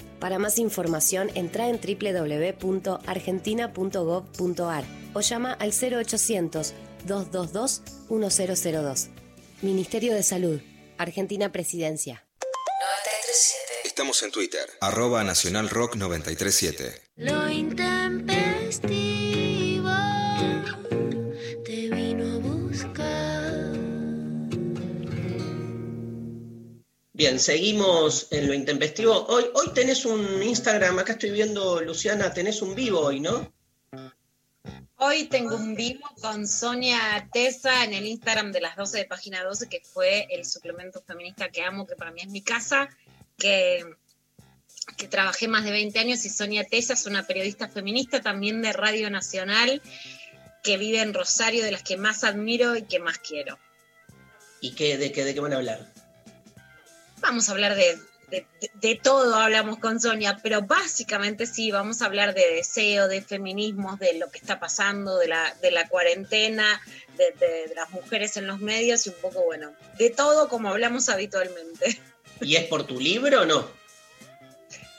Para más información, entra en www.argentina.gov.ar o llama al 0800-222-1002. Ministerio de Salud, Argentina Presidencia. 937. Estamos en Twitter, arroba Nacional Rock 937. Lo intempestivo Bien, seguimos en lo intempestivo. Hoy, hoy tenés un Instagram, acá estoy viendo, Luciana, tenés un vivo hoy, ¿no? Hoy tengo un vivo con Sonia Tesa en el Instagram de las 12 de página 12, que fue el suplemento feminista que amo, que para mí es mi casa, que, que trabajé más de 20 años y Sonia Tesa es una periodista feminista también de Radio Nacional, que vive en Rosario, de las que más admiro y que más quiero. ¿Y qué, de, qué, de qué van a hablar? Vamos a hablar de, de, de todo, hablamos con Sonia, pero básicamente sí, vamos a hablar de deseo, de feminismos, de lo que está pasando, de la, de la cuarentena, de las mujeres en los medios y un poco, bueno, de todo como hablamos habitualmente. <laughs> ¿Y es por tu libro o no?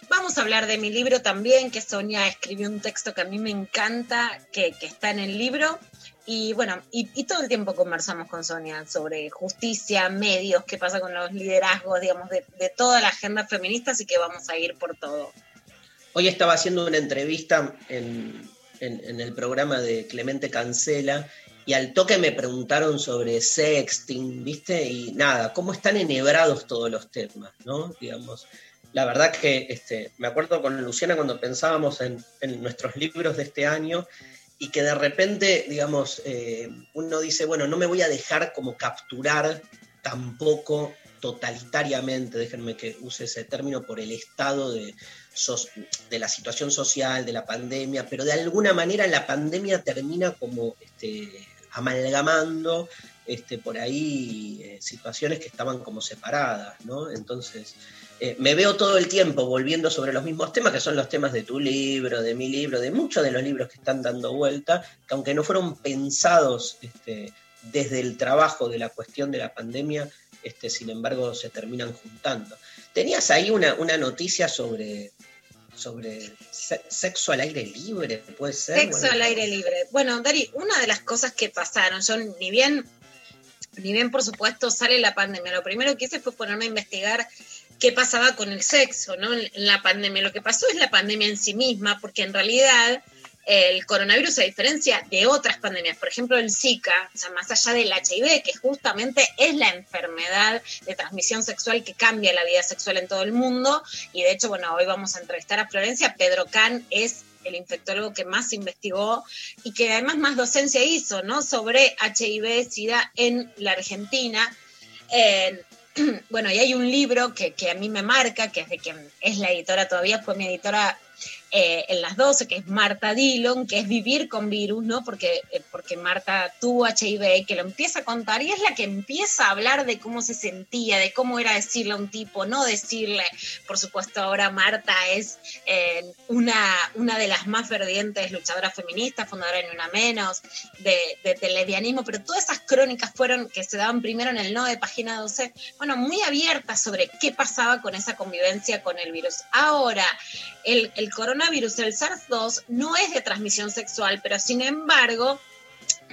Vamos a hablar de mi libro también, que Sonia escribió un texto que a mí me encanta, que, que está en el libro. Y bueno, y, todo el tiempo conversamos con Sonia sobre justicia, medios, qué pasa con los liderazgos, digamos, de, de toda la agenda feminista, así que vamos a ir por todo. Hoy estaba haciendo una entrevista en, en- en el programa de Clemente Cancela y al toque me preguntaron sobre sexting, ¿viste? Y nada, cómo están enhebrados todos los temas, ¿no? Digamos, la verdad que este, me acuerdo con Luciana cuando pensábamos en, en nuestros libros de este año y que de repente, digamos, eh, uno dice, bueno, no me voy a dejar como capturar tampoco totalitariamente, déjenme que use ese término, por el estado de, de la situación social, de la pandemia, pero de alguna manera la pandemia termina como este, amalgamando este, por ahí eh, situaciones que estaban como separadas, ¿no? Entonces, eh, me veo todo el tiempo volviendo sobre los mismos temas, que son los temas de tu libro, de mi libro, de muchos de los libros que están dando vuelta, que aunque no fueron pensados este, desde el trabajo de la cuestión de la pandemia, este, sin embargo se terminan juntando. Tenías ahí una, una noticia sobre, sobre se- sexo al aire libre, puede ser. Sexo Bueno, al aire libre. Bueno, Dari, una de las cosas que pasaron, yo ni bien, ni bien por supuesto sale la pandemia, lo primero que hice fue ponerme a investigar qué pasaba con el sexo, ¿no? En la pandemia. Lo que pasó es la pandemia en sí misma, porque en realidad el coronavirus, a diferencia de otras pandemias, por ejemplo el Zika, o sea, más allá del HIV, que justamente es la enfermedad de transmisión sexual que cambia la vida sexual en todo el mundo, y de hecho, bueno, hoy vamos a entrevistar a Florencia, Pedro Can es el infectólogo que más investigó y que además más docencia hizo, ¿no? Sobre HIV, SIDA en la Argentina. <clears throat> bueno, y hay un libro que, que a mí me marca, que es de quien es la editora todavía, fue mi editora eh, en las 12, que es Marta Dillon, que es Vivir con Virus, ¿no? Porque, eh, porque Marta tuvo HIV que lo empieza a contar y es la que empieza a hablar de cómo se sentía, de cómo era decirle a un tipo, no decirle. Por supuesto, ahora Marta es eh, una, una de las más fervientes luchadoras feministas, fundadora de Ni Una Menos, de, de- lesbianismo, pero todas esas crónicas fueron que se daban primero en el no de página 12, bueno, muy abiertas sobre qué pasaba con esa convivencia con el virus. Ahora, el, el coronavirus, el SARS-2, no es de transmisión sexual, pero sin embargo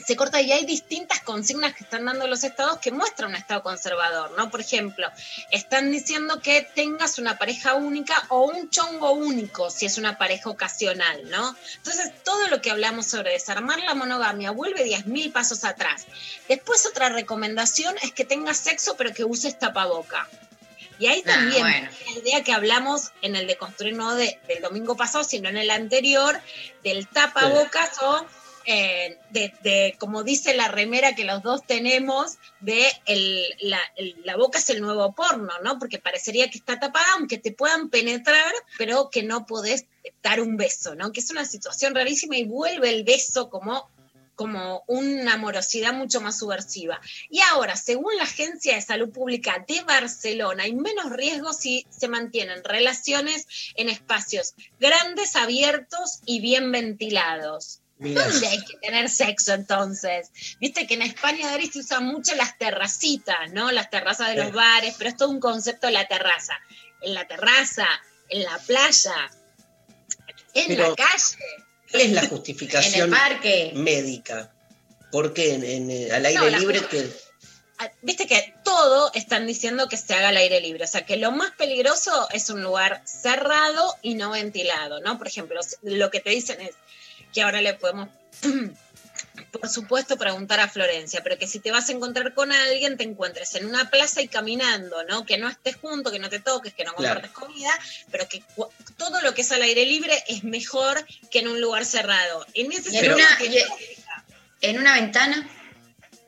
se corta y hay distintas consignas que están dando los estados que muestran un estado conservador, ¿no? Por ejemplo, están diciendo que tengas una pareja única o un chongo único si es una pareja ocasional, ¿no? Entonces, todo lo que hablamos sobre desarmar la monogamia vuelve 10.000 pasos atrás. Después, otra recomendación es que tengas sexo pero que uses tapaboca. Y ahí Ah, también, bueno. la idea que hablamos en el de construir no de, del domingo pasado, sino en el anterior, del tapabocas o eh, de, de, como dice la remera que los dos tenemos, de el, la, el- la boca es el nuevo porno, ¿no? Porque parecería que está tapada, aunque te puedan penetrar, pero que no podés dar un beso, ¿no? Que es una situación rarísima y vuelve el beso como como una morosidad mucho más subversiva. Y ahora, según la Agencia de Salud Pública de Barcelona, hay menos riesgo si se mantienen relaciones en espacios grandes, abiertos y bien ventilados. Mirá. ¿Dónde hay que tener sexo entonces? Viste que en España, Dari, se usan mucho las terracitas, ¿no? Las terrazas de los Sí. bares, pero es todo un concepto de la terraza. En la terraza, en la playa, en Pero- la calle. ¿Cuál es la <laughs> justificación médica? ¿Por qué en, en- eh, al aire No, libre que Ah, Viste que todo están diciendo que se haga al aire libre, o sea que lo más peligroso es un lugar cerrado y no ventilado, ¿no? Por ejemplo, lo que te dicen es que ahora le podemos, <clears throat> por supuesto, preguntar a Florencia, pero que si te vas a encontrar con alguien, te encuentres en una plaza y caminando, ¿no? Que no estés junto, que no te toques, que no Claro. compartas comida, pero que todo lo que es al aire libre es mejor que en un lugar cerrado. En ese Y en una- en una ventana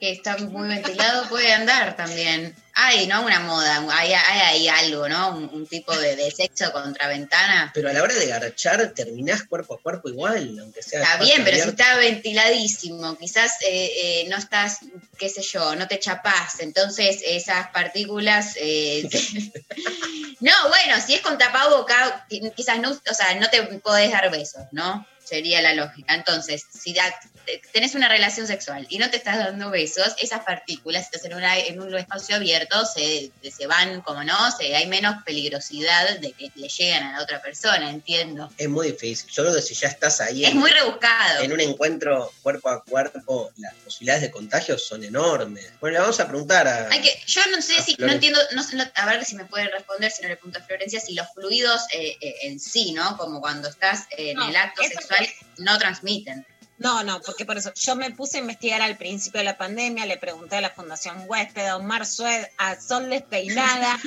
que está muy ventilado puede andar también. Hay, ¿no? Una moda, hay, hay, hay algo, ¿no? Un, un tipo de, de sexo contra ventana. pero a la hora de garchar terminás cuerpo a cuerpo igual, aunque sea Está bien, pero si está ventiladísimo, quizás eh, eh, no estás, qué sé yo, no te chapás, entonces esas partículas... eh, <laughs> no, bueno, si es con tapaboca, qui- quizás no, o sea, no te podés dar besos, ¿no? Sería la lógica. Entonces, si da- tenés una relación sexual y no te estás dando besos, esas partículas, si estás en, una- en un espacio abierto, se, se van, como no, se, hay menos peligrosidad de que le lleguen a la otra persona, entiendo. Es muy difícil. Yo creo que si ya estás ahí Es en, muy rebuscado. en un encuentro cuerpo a cuerpo, las posibilidades de contagio son enormes. Bueno, le vamos a preguntar a. Hay que, yo no sé si, no entiendo, no sé, no- a ver si me puede responder, si no le pregunto a Florencia, si los fluidos eh, eh, en sí, ¿no? Como cuando estás en No, el acto sexual, no transmiten. No, no, porque por eso yo me puse a investigar al principio de la pandemia, le pregunté a la Fundación Huésped, a Omar Sued, a Sol Despeinada.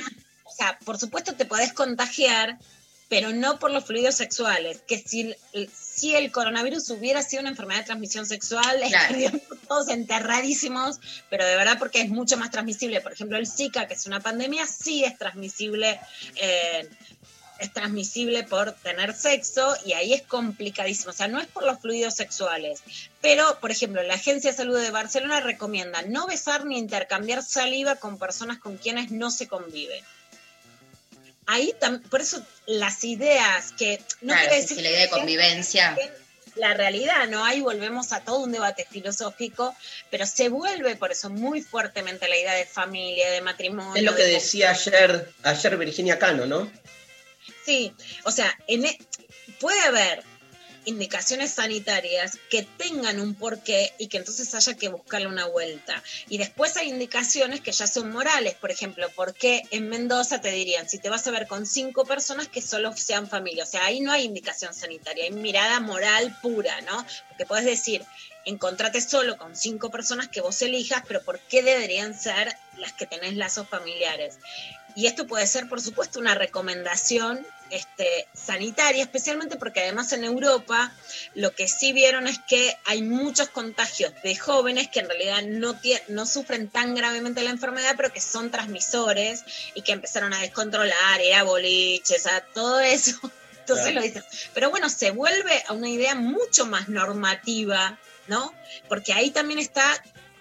o sea, por supuesto te podés contagiar, pero no por los fluidos sexuales. Que si, el- si el coronavirus hubiera sido una enfermedad de transmisión sexual, estaríamos todos enterradísimos, pero de verdad porque es mucho más transmisible. Por ejemplo, el Zika, que es una pandemia, sí es transmisible. eh, es transmisible por tener sexo y ahí es complicadísimo. O sea, no es por los fluidos sexuales. Pero, por ejemplo, la Agencia de Salud de Barcelona recomienda no besar ni intercambiar saliva con personas con quienes no se convive. Ahí, por eso las ideas que no Claro, quiere decir sí, la idea de que- convivencia. la realidad, ¿no? Ahí volvemos a todo un debate filosófico, pero se vuelve por eso muy fuertemente la idea de familia, de matrimonio. Es lo que de decía ayer, ayer Virginia Cano, ¿no? Sí, o sea, en e- puede haber indicaciones sanitarias que tengan un porqué y que entonces haya que buscarle una vuelta. Y después hay indicaciones que ya son morales, por ejemplo, porque en Mendoza te dirían, si te vas a ver con cinco personas que solo sean familia, o sea, ahí no hay indicación sanitaria, hay mirada moral pura, ¿no? Porque puedes decir, encontrate solo con cinco personas que vos elijas, pero ¿por qué deberían ser las que tenés lazos familiares? Y esto puede ser, por supuesto, una recomendación este, sanitaria, especialmente porque además en Europa lo que sí vieron es que hay muchos contagios de jóvenes que en realidad no, no sufren tan gravemente la enfermedad, pero que son transmisores y que empezaron a descontrolar, ir a boliches, a todo eso. <laughs> Entonces Claro. lo dicen. Pero bueno, se vuelve a una idea mucho más normativa, ¿no? Porque ahí también está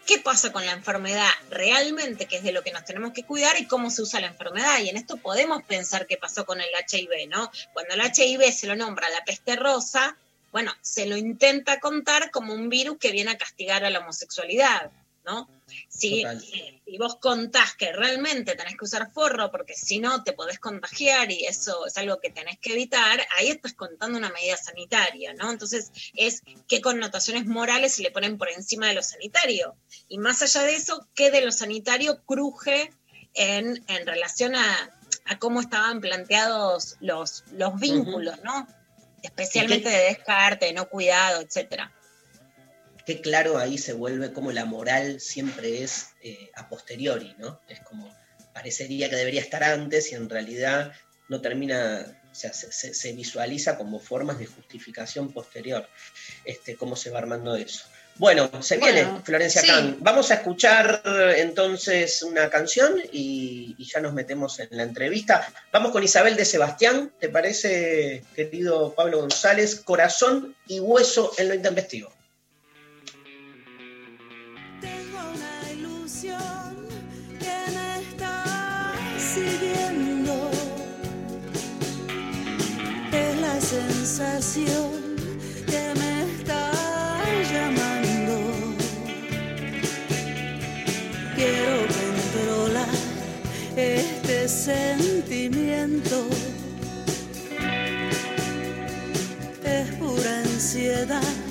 qué pasa con la enfermedad realmente, que es de lo que nos tenemos que cuidar, y cómo se usa la enfermedad. Y en esto podemos pensar qué pasó con el HIV, ¿no? Cuando el HIV se lo nombra la peste rosa, bueno, se lo intenta contar como un virus que viene a castigar a la homosexualidad, ¿no? Si, eh, si vos contás que realmente tenés que usar forro porque si no te podés contagiar y eso es algo que tenés que evitar, ahí estás contando una medida sanitaria, ¿no? Entonces es qué connotaciones morales se le ponen por encima de lo sanitario. Y más allá de eso, qué de lo sanitario cruje en, en relación a, a cómo estaban planteados los, los vínculos, ¿no? Especialmente de descarte, de no cuidado, etcétera. Qué claro ahí se vuelve como la moral siempre es eh, a posteriori, ¿no? Es como parecería que debería estar antes y en realidad no termina, o sea, se, se- se visualiza como formas de justificación posterior, este, cómo se va armando eso. Bueno, se viene Florencia sí. Kahn. Vamos a escuchar entonces una canción y, y ya nos metemos en la entrevista. Vamos con Isabel de Sebastián, ¿te parece, querido Pablo González? Corazón y hueso en lo intempestivo. Sensación que me está llamando. Quiero controlar este sentimiento. Es pura ansiedad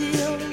seal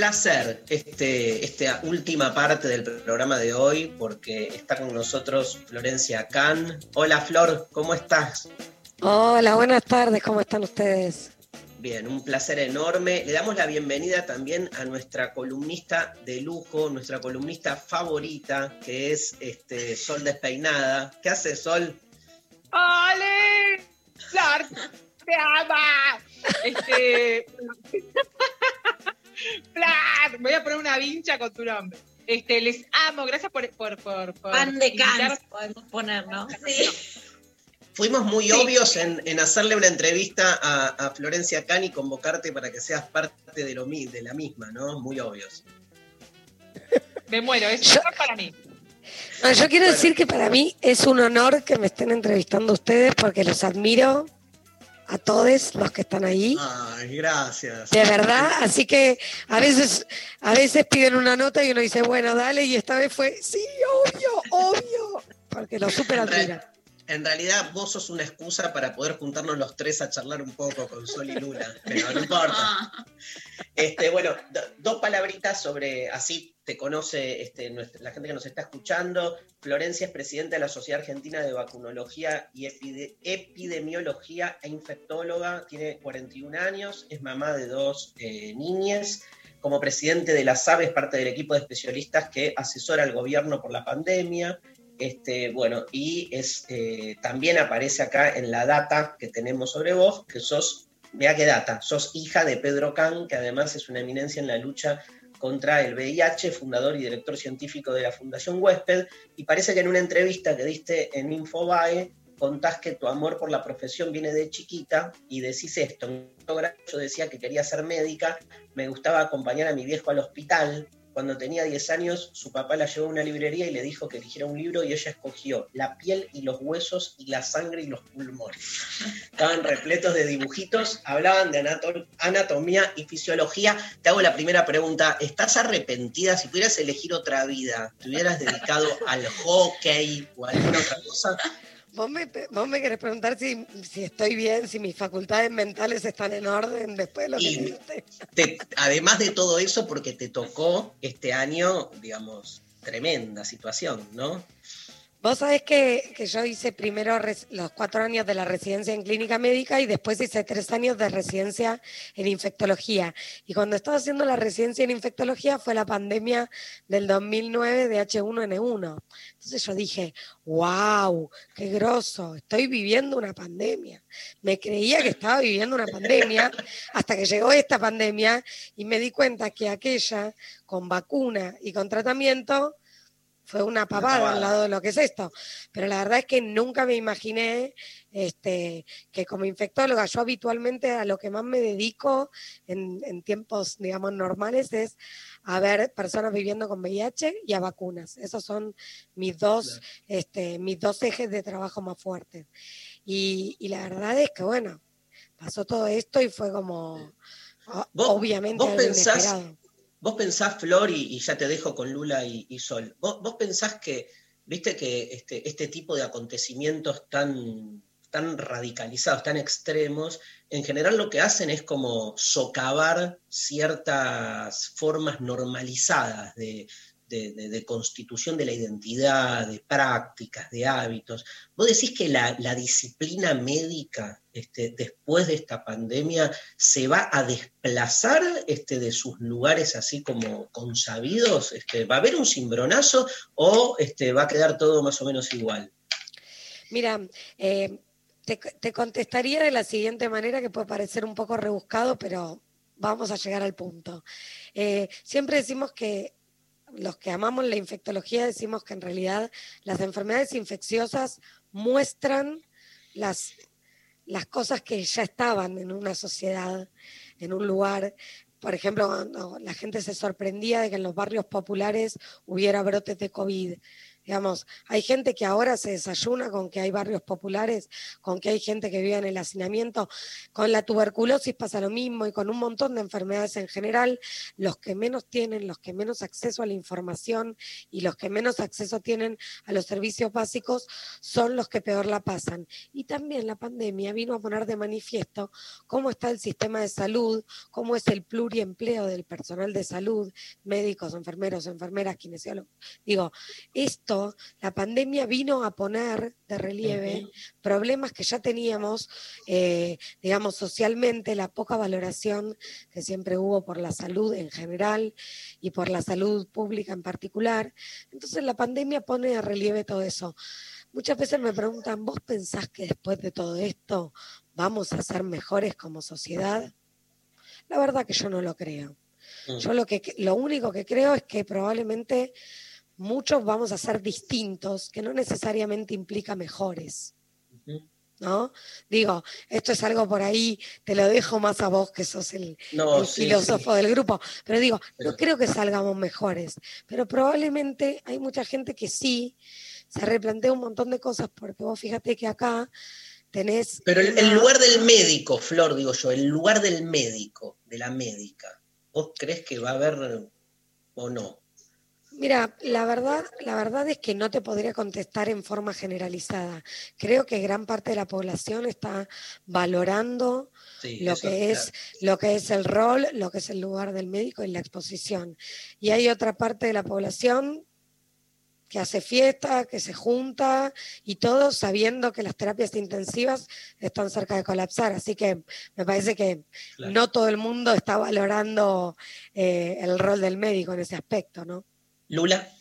placer este, esta última parte del programa de hoy porque está con nosotros Florencia Can. Hola Flor, ¿cómo estás? Hola, buenas tardes, ¿cómo están ustedes? Bien, un placer enorme. Le damos la bienvenida también a nuestra columnista de lujo, nuestra columnista favorita, que es este, Sol Despeinada. ¿Qué hace Sol? ¡Ole! Flor, te ama. Este. Flor, voy a poner una vincha con tu nombre. Este, les amo, gracias por. por, por, por Pan de invitar- Cans podemos poner, ¿no? Sí. Fuimos muy Sí. obvios en, en hacerle una entrevista a, a Florencia Can y convocarte para que seas parte de, lo, mi- de la misma, ¿no? Muy obvios. Me muero, es honor para mí. No, yo quiero decir que para mí es un honor que me estén entrevistando ustedes porque los admiro a todos los que están ahí. Ay, gracias. De verdad, así que a veces, a veces piden una nota y uno dice, bueno, dale, y esta vez fue, sí, obvio, obvio, porque lo súper En, realidad vos sos una excusa para poder juntarnos los tres a charlar un poco con Sol y Luna, pero no importa. <laughs> Este, bueno, do- dos palabritas sobre, así te conoce este, la gente que nos está escuchando. Florencia es presidenta de la Sociedad Argentina de Vacunología y Epide- Epidemiología e Infectóloga, tiene 41 años, es mamá de dos eh, niñas. Como presidente de la SAB es parte del equipo de especialistas que asesora al gobierno por la pandemia. Este, bueno, y eh, también aparece acá en la data que tenemos sobre vos, que sos, vea qué data, sos hija de Pedro Can, que además es una eminencia en la lucha contra el VIH, fundador y director científico de la Fundación Huésped, y parece que en una entrevista que diste en Infobae contás que tu amor por la profesión viene de chiquita y decís esto, yo decía que quería ser médica, me gustaba acompañar a mi viejo al hospital, cuando tenía 10 años, su papá la llevó a una librería y le dijo que eligiera un libro y ella escogió La piel y los huesos y la sangre y los pulmones. Estaban repletos de dibujitos, hablaban de anato- anatomía y fisiología. Te hago la primera pregunta, ¿estás arrepentida? Si pudieras elegir otra vida, ¿te hubieras dedicado al hockey o a alguna otra cosa? Vos me, vos me querés preguntar si, si estoy bien, si mis facultades mentales están en orden después de lo que Y- dijiste. Te- además de todo eso, porque te tocó este año, digamos, tremenda situación, ¿no? Vos sabés que, que yo hice primero los cuatro años de la residencia en clínica médica y después hice tres años de residencia en infectología. Y cuando estaba haciendo la residencia en infectología fue la pandemia del 2009 de H1N1. Entonces yo dije, wow, qué grosso, estoy viviendo una pandemia. Me creía que estaba viviendo una pandemia hasta que llegó esta pandemia y me di cuenta que aquella con vacuna y con tratamiento fue una pavada al lado de lo que es esto. Pero la verdad es que nunca me imaginé este, que como infectóloga, yo habitualmente a lo que más me dedico en, en tiempos, digamos, normales es a ver personas viviendo con VIH y a vacunas. Esos son mis dos, este, mis dos ejes de trabajo más fuertes. Y, y la verdad es que, bueno, pasó todo esto y fue como, obviamente, vos algo pensás- inesperado. Vos pensás, Flor, y, ya te dejo con Lula y, y Sol, vos, vos pensás que, viste que este, este tipo de acontecimientos tan, tan radicalizados, tan extremos, en general lo que hacen es como socavar ciertas formas normalizadas de, de- de- constitución de la identidad, de prácticas, de hábitos. ¿Vos decís que la, la disciplina médica este, después de esta pandemia se va a desplazar este, de sus lugares así como consabidos? Este, ¿Va a haber un cimbronazo o este, va a quedar todo más o menos igual? Mira, eh, te, te contestaría de la siguiente manera, que puede parecer un poco rebuscado, pero vamos a llegar al punto. Eh, siempre decimos que los que amamos la infectología decimos que en realidad las enfermedades infecciosas muestran las, las cosas que ya estaban en una sociedad, en un lugar. Por ejemplo, cuando la gente se sorprendía de que en los barrios populares hubiera brotes de COVID. Digamos, hay gente que ahora se desayuna con que hay barrios populares, con que hay gente que vive en el hacinamiento. Con la tuberculosis pasa lo mismo y con un montón de enfermedades en general. Los que menos tienen, los que menos acceso a la información y los que menos acceso tienen a los servicios básicos son los que peor la pasan. Y también la pandemia vino a poner de manifiesto cómo está el sistema de salud, cómo es el pluriempleo del personal de salud, médicos, enfermeros, enfermeras, kinesiólogos. Digo, esto, la pandemia vino a poner de relieve problemas que ya teníamos, eh, digamos, socialmente, la poca valoración que siempre hubo por la salud en general y por la salud pública en particular. Entonces la pandemia pone de relieve todo eso. Muchas veces me preguntan, ¿vos pensás que después de todo esto vamos a ser mejores como sociedad? La verdad que yo no lo creo. Yo lo, que, lo único que creo es que probablemente muchos vamos a ser distintos, que no necesariamente implica mejores. ¿No? Digo, esto es algo por ahí, te lo dejo más a vos que sos el, No, el sí, filósofo sí. del grupo, pero digo, Pero- no creo que salgamos mejores, pero probablemente hay mucha gente que sí se replantea un montón de cosas, porque vos fíjate que acá tenés... Pero el, el lugar del médico, Flor, digo yo, el lugar del médico, de la médica, ¿vos crees que va a haber o no? Mira, la verdad, la verdad es que no te podría contestar en forma generalizada. Creo que gran parte de la población está valorando Sí, lo que es lo que es el rol, lo que es el lugar del médico y la exposición. Y hay otra parte de la población que hace fiesta, que se junta y todo sabiendo que las terapias intensivas están cerca de colapsar. Así que me parece que Claro. no todo el mundo está valorando eh, el rol del médico en ese aspecto, ¿no? Lula.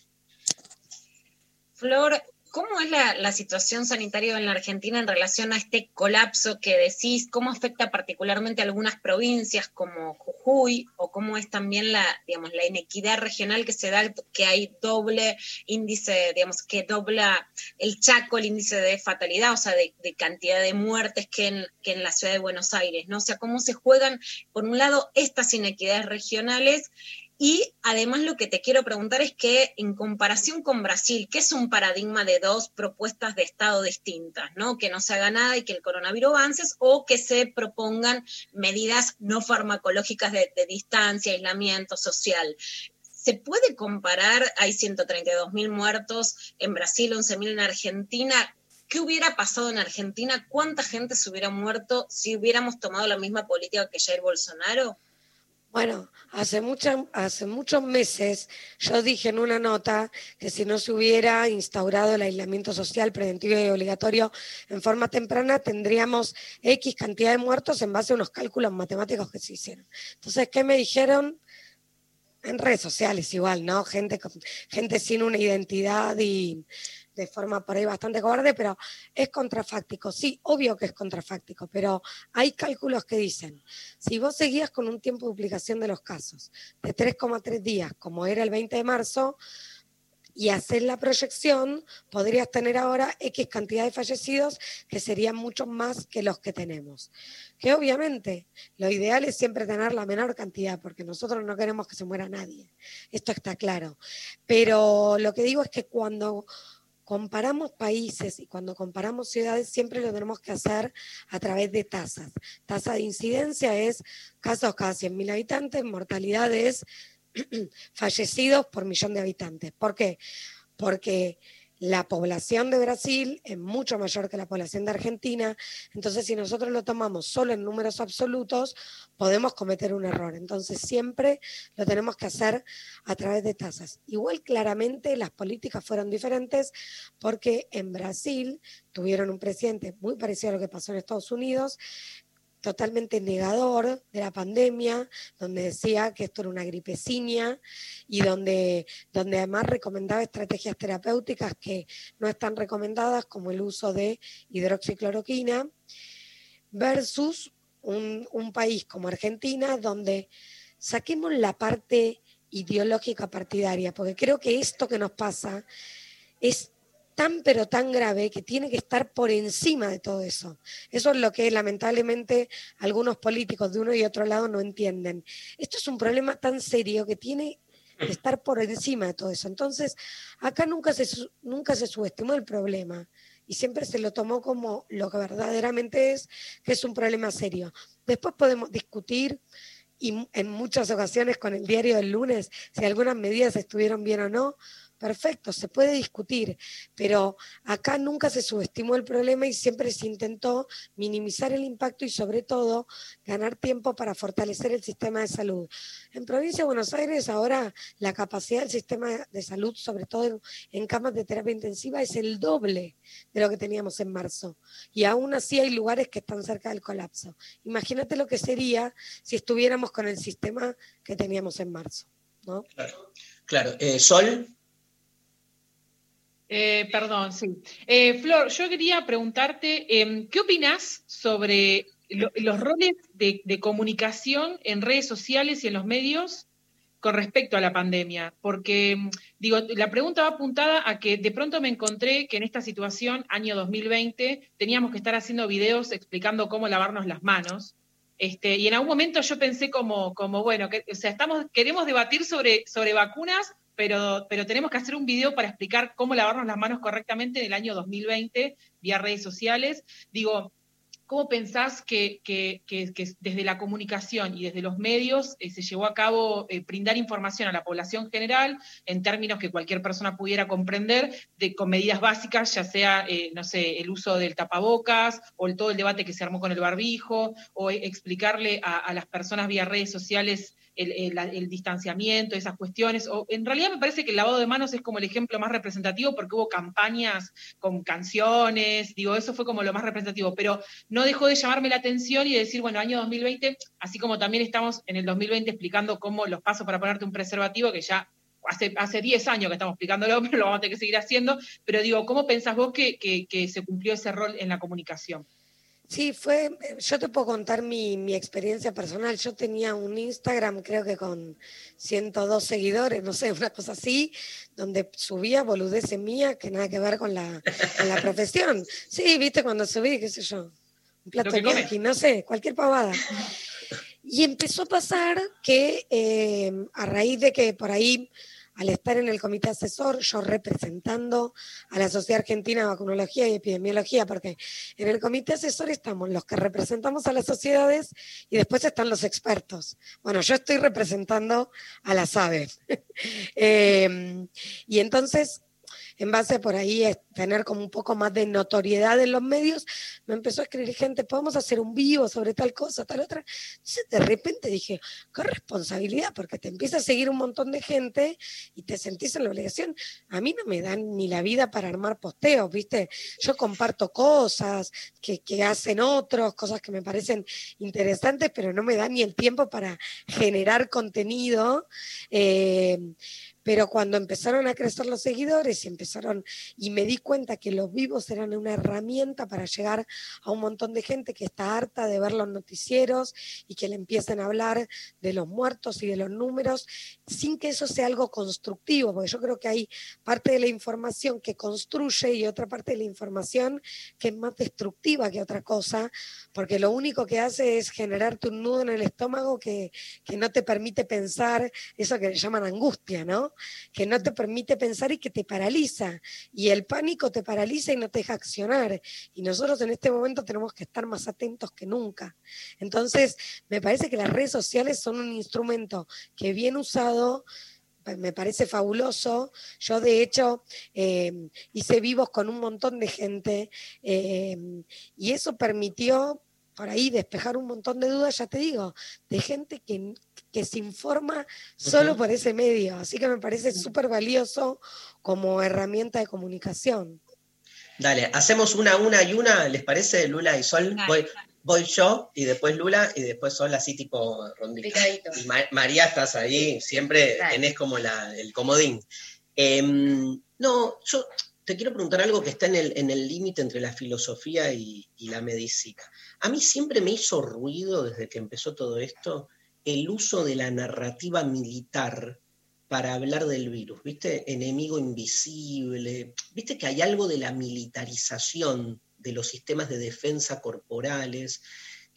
Flor, ¿cómo es la, situación sanitaria en la Argentina en relación a este colapso que decís? ¿Cómo afecta particularmente a algunas provincias como Jujuy? ¿O cómo es también la, digamos, la inequidad regional que se da, que hay doble índice, digamos, que dobla el Chaco, el índice de fatalidad, o sea, de, de cantidad de muertes que en, que en la ciudad de Buenos Aires, ¿no? O sea, cómo se juegan, por un lado, estas inequidades regionales y además lo que te quiero preguntar es que en comparación con Brasil, que es un paradigma de dos propuestas de Estado distintas, ¿no? Que no se haga nada y que el coronavirus avance, o que se propongan medidas no farmacológicas de, distancia, aislamiento social. ¿Se puede comparar? Hay 132 mil muertos en Brasil, 11 mil en Argentina. ¿Qué hubiera pasado en Argentina? ¿Cuánta gente se hubiera muerto si hubiéramos tomado la misma política que Jair Bolsonaro? Bueno, hace, muchos meses yo dije en una nota que si no se hubiera instaurado el aislamiento social preventivo y obligatorio en forma temprana, tendríamos X cantidad de muertos en base a unos cálculos matemáticos que se hicieron. Entonces, ¿qué me dijeron? En redes sociales igual, ¿no? Gente, gente sin una identidad y de forma por ahí bastante cobarde, pero es contrafáctico. Sí, obvio que es contrafáctico, pero hay cálculos que dicen, si vos seguías con un tiempo de duplicación de los casos de 3,3 días, como era el 20 de marzo, y hacer la proyección, podrías tener ahora X cantidad de fallecidos, que serían muchos más que los que tenemos. Que obviamente lo ideal es siempre tener la menor cantidad, porque nosotros no queremos que se muera nadie. Esto está claro. Pero lo que digo es que cuando comparamos países y cuando comparamos ciudades, siempre lo tenemos que hacer a través de tasas. Tasa de incidencia es casos cada 100.000 habitantes, mortalidad es <clears throat> fallecidos por millón de habitantes. ¿Por qué? Porque la población de Brasil es mucho mayor que la población de Argentina, entonces si nosotros lo tomamos solo en números absolutos, podemos cometer un error. Entonces siempre lo tenemos que hacer a través de tasas. Igual claramente las políticas fueron diferentes porque en Brasil tuvieron un presidente muy parecido a lo que pasó en Estados Unidos, totalmente negador de la pandemia, donde decía que esto era una gripecinia y donde, donde además recomendaba estrategias terapéuticas que no están recomendadas, como el uso de hidroxicloroquina, versus un, un país como Argentina, donde saquemos la parte ideológica partidaria, porque creo que esto que nos pasa es tan pero tan grave que tiene que estar por encima de todo eso. Eso es lo que lamentablemente algunos políticos de uno y otro lado no entienden. Esto es un problema tan serio que tiene que estar por encima de todo eso. Entonces, acá nunca se, nunca se subestimó el problema y siempre se lo tomó como lo que verdaderamente es, que es un problema serio. Después podemos discutir y en muchas ocasiones con el diario del lunes si algunas medidas estuvieron bien o no. Perfecto, se puede discutir, pero acá nunca se subestimó el problema y siempre se intentó minimizar el impacto y sobre todo ganar tiempo para fortalecer el sistema de salud. En provincia de Buenos Aires ahora la capacidad del sistema de salud, sobre todo en, camas de terapia intensiva, es el doble de lo que teníamos en marzo. Y aún así hay lugares que están cerca del colapso. Imagínate lo que sería si estuviéramos con el sistema que teníamos en marzo. ¿no? Claro, eh, Sol, Eh, perdón, sí. Eh, Flor, yo quería preguntarte, em, ¿qué opinas sobre lo- los roles de, comunicación en redes sociales y en los medios con respecto a la pandemia? Porque, em, digo, la pregunta va apuntada a que de pronto me encontré que en esta situación, año 2020, teníamos que estar haciendo videos explicando cómo lavarnos las manos. Este, y en algún momento yo pensé como, como bueno, o sea, estamos, queremos debatir sobre, sobre vacunas, pero, pero tenemos que hacer un video para explicar cómo lavarnos las manos correctamente en el año 2020 vía redes sociales. Digo, ¿cómo pensás que, que- que- que desde la comunicación y desde los medios eh, se llevó a cabo eh, brindar información a la población general en términos que cualquier persona pudiera comprender, de, con medidas básicas, ya sea, eh, no sé, el uso del tapabocas o el- todo el debate que se armó con el barbijo, o explicarle a las personas vía redes sociales el, distanciamiento, esas cuestiones. O, en realidad me parece que el lavado de manos es como el ejemplo más representativo porque hubo campañas con canciones, digo, eso fue como lo más representativo, pero no dejó de llamarme la atención y de decir, bueno, año 2020, así como también estamos en el 2020 explicando cómo los pasos para ponerte un preservativo, que ya hace, hace 10 años que estamos explicándolo, <laughs> pero lo vamos a tener que seguir haciendo, pero digo, ¿cómo pensás vos que- que se cumplió ese rol en la comunicación? Sí, fue, yo te puedo contar mi, mi experiencia personal. Yo tenía un Instagram, creo que con 102 seguidores, no sé, <laughs> una cosa así, donde subía boludeces mías que nada que ver con la, con la profesión. Sí, viste, cuando subí, qué sé yo, un plato de ñoqui, no sé, cualquier pavada. Y empezó a pasar que eh, a raíz de que por ahí, al estar en el comité asesor, yo representando a la Sociedad Argentina de Vacunología y Epidemiología, porque en el comité asesor estamos los que representamos a las sociedades y después están los expertos. Bueno, yo estoy representando a las aves. <laughs> Eh, y entonces en base por ahí tener como un poco más de notoriedad en los medios, me empezó a escribir gente, podemos hacer un vivo sobre tal cosa, tal otra. Entonces de repente dije, qué responsabilidad, porque te empieza a seguir un montón de gente y te sentís en la obligación. A mí no me dan ni la vida para armar posteos, ¿viste? Yo comparto cosas que, hacen otros, cosas que me parecen interesantes, pero no me da ni el tiempo para generar contenido. Eh, pero cuando empezaron a crecer los seguidores y empezaron y me di cuenta que los vivos eran una herramienta para llegar a un montón de gente que está harta de ver los noticieros y que le empiecen a hablar de los muertos y de los números sin que eso sea algo constructivo, porque yo creo que hay parte de la información que construye y otra parte de la información que es más destructiva que otra cosa, porque lo único que hace es generarte un nudo en el estómago que, que no te permite pensar eso que le llaman angustia, ¿no? Que no te permite pensar y que te paraliza. Y el pánico te paraliza y no te deja accionar. Y nosotros en este momento tenemos que estar más atentos que nunca. Entonces, me parece que las redes sociales son un instrumento que bien usado me parece fabuloso. Yo, de hecho, eh, hice vivos con un montón de gente eh, y eso permitió por ahí despejar un montón de dudas, ya te digo, de gente que, que se informa solo por ese medio. Así que me parece súper valioso como herramienta de comunicación. Dale, hacemos una, una y una, ¿les parece, Lula y Sol? Voy, voy yo y después Lula y después Sol así tipo rondita. Y Ma- María, estás ahí, siempre Dale. tenés como la, el comodín. Em, no, yo te quiero preguntar algo que está en el en el límite entre la filosofía y, y la medicina. A mí siempre me hizo ruido desde que empezó todo esto el uso de la narrativa militar para hablar del virus, ¿viste? Enemigo invisible, ¿viste que hay algo de la militarización de los sistemas de defensa corporales?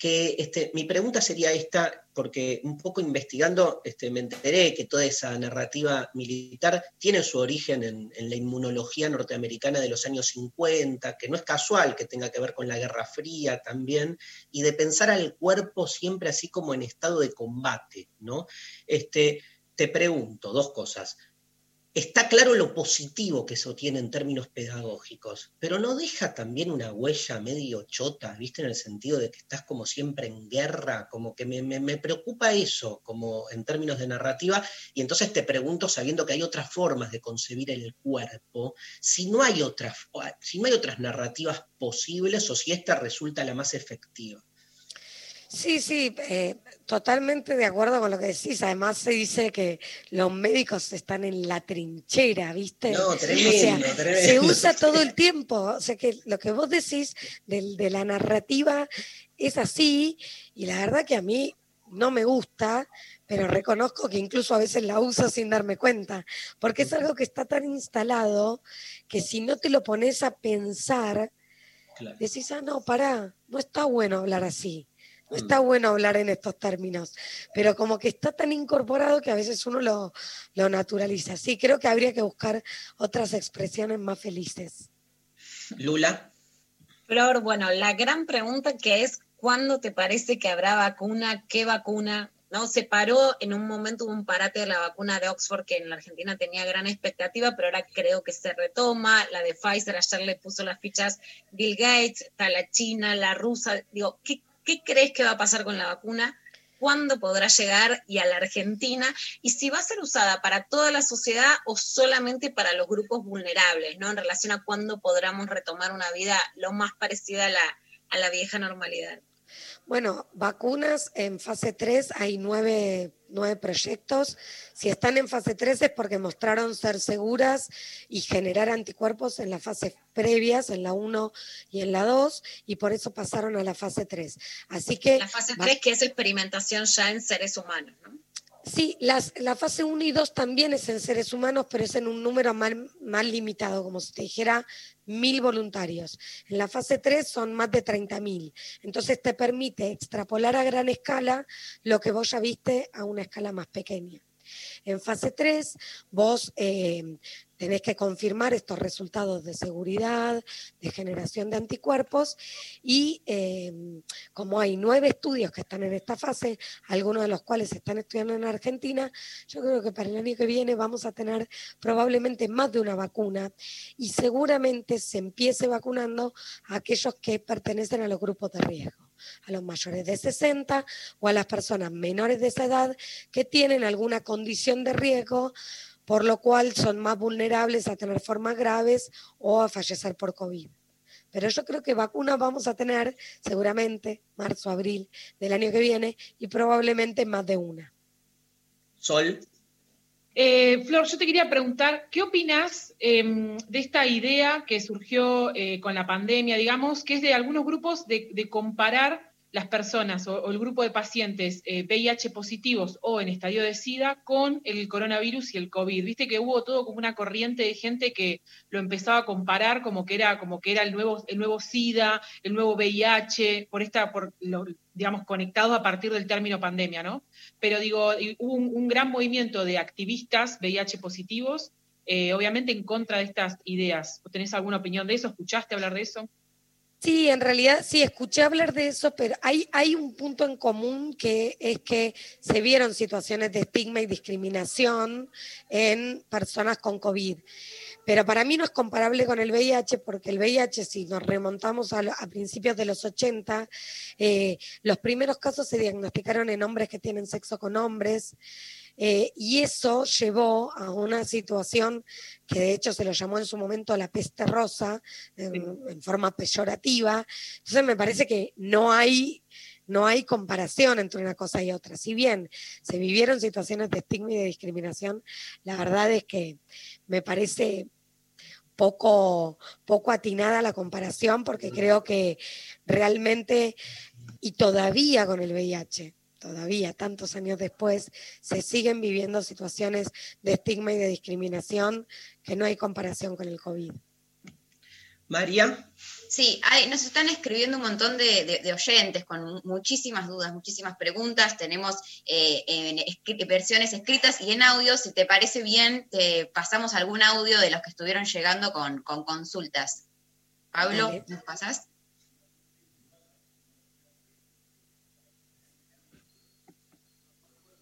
Que este, mi pregunta sería esta, porque un poco investigando este, me enteré que toda esa narrativa militar tiene su origen en, en la inmunología norteamericana de los años 50, que no es casual que tenga que ver con la Guerra Fría también, y de pensar al cuerpo siempre así como en estado de combate, ¿no? Este, te pregunto dos cosas. Está claro lo positivo que eso tiene en términos pedagógicos, pero no deja también una huella medio chota, ¿viste? En el sentido de que estás como siempre en guerra, como que me, me- me preocupa eso, como en términos de narrativa, y entonces te pregunto, sabiendo que hay otras formas de concebir el cuerpo, si no hay si no hay otras narrativas posibles o si esta resulta la más efectiva. Sí, sí, eh, totalmente de acuerdo con lo que decís. Además se dice que los médicos están en la trinchera, ¿viste? No, O sea, tremendo, se tremendo. usa todo el tiempo. O sea que lo que vos decís de, la narrativa es así y la verdad que a mí no me gusta, pero reconozco que incluso a veces la uso sin darme cuenta, porque es algo que está tan instalado que si no te lo pones a pensar, Claro. decís, ah, no, pará, no está bueno hablar así. No está bueno hablar en estos términos, pero como que está tan incorporado que a veces uno lo, lo naturaliza. Sí, creo que habría que buscar otras expresiones más felices. Lula. Flor, bueno, la gran pregunta que es, ¿cuándo te parece que habrá vacuna? ¿Qué vacuna? ¿No? Se paró, en un momento hubo un parate de la vacuna de Oxford que en la Argentina tenía gran expectativa, pero ahora creo que se retoma. La de Pfizer ayer le puso las fichas Bill Gates, está la China, la rusa. Digo, ¿qué, qué crees que va a pasar con la vacuna? ¿Cuándo podrá llegar y a la Argentina? Y si va a ser usada para toda la sociedad o solamente para los grupos vulnerables, ¿no? En relación a cuándo podremos retomar una vida lo más parecida a la, a la vieja normalidad. Bueno, vacunas en fase 3 hay nueve, nueve proyectos. Si están en fase 3 es porque mostraron ser seguras y generar anticuerpos en las fases previas, en la 1 y en la 2, y por eso pasaron a la fase 3. Así que... La fase va- 3, que es experimentación ya en seres humanos, ¿no? Sí, las, la fase 1 y 2 también es en seres humanos, pero es en un número más, más limitado, como si te dijera mil voluntarios. En la fase 3 son más de 30.000. Entonces te permite extrapolar a gran escala lo que vos ya viste a una escala más pequeña. En fase 3, vos eh, tenés que confirmar estos resultados de seguridad, de generación de anticuerpos y eh, como hay nueve estudios que están en esta fase, algunos de los cuales se están estudiando en Argentina, yo creo que para el año que viene vamos a tener probablemente más de una vacuna y seguramente se empiece vacunando a aquellos que pertenecen a los grupos de riesgo a los mayores de 60 o a las personas menores de esa edad que tienen alguna condición de riesgo, por lo cual son más vulnerables a tener formas graves o a fallecer por COVID. Pero yo creo que vacunas vamos a tener seguramente marzo, abril del año que viene y probablemente más de una. Sol. Eh, Flor, yo te quería preguntar, ¿qué opinas eh, de esta idea que surgió eh, con la pandemia, digamos, que es de algunos grupos de, de comparar las personas o, el grupo de pacientes VIH positivos o en estadio de SIDA con el coronavirus y el COVID? Viste que hubo todo como una corriente de gente que lo empezaba a comparar como que era, como que era el nuevo, el nuevo SIDA, el nuevo VIH, por esta, por lo, digamos, conectados a partir del término pandemia, ¿no? Pero digo, hubo un, un gran movimiento de activistas VIH positivos, eh, obviamente en contra de estas ideas. ¿Tenés alguna opinión de eso? ¿Escuchaste hablar de eso? Sí, en realidad sí, escuché hablar de eso, pero hay, hay un punto en común que es que se vieron situaciones de estigma y discriminación en personas con COVID. Pero para mí no es comparable con el VIH, porque el VIH, si nos remontamos a, a principios de los 80, eh, los primeros casos se diagnosticaron en hombres que tienen sexo con hombres. Eh, y eso llevó a una situación que de hecho se lo llamó en su momento la peste rosa, en, en forma peyorativa. Entonces me parece que no hay no hay comparación entre una cosa y otra. Si bien se vivieron situaciones de estigma y de discriminación, la verdad es que me parece poco, poco atinada la comparación porque creo que realmente, y todavía con el VIH, todavía tantos años después, se siguen viviendo situaciones de estigma y de discriminación que no hay comparación con el COVID. María. Sí, hay, nos están escribiendo un montón de, de, de, oyentes con muchísimas dudas, muchísimas preguntas. Tenemos eh, en, en, versiones escritas y en audio. Si te parece bien, te pasamos algún audio de los que estuvieron llegando con, con consultas. Pablo, vale. ¿nos pasas?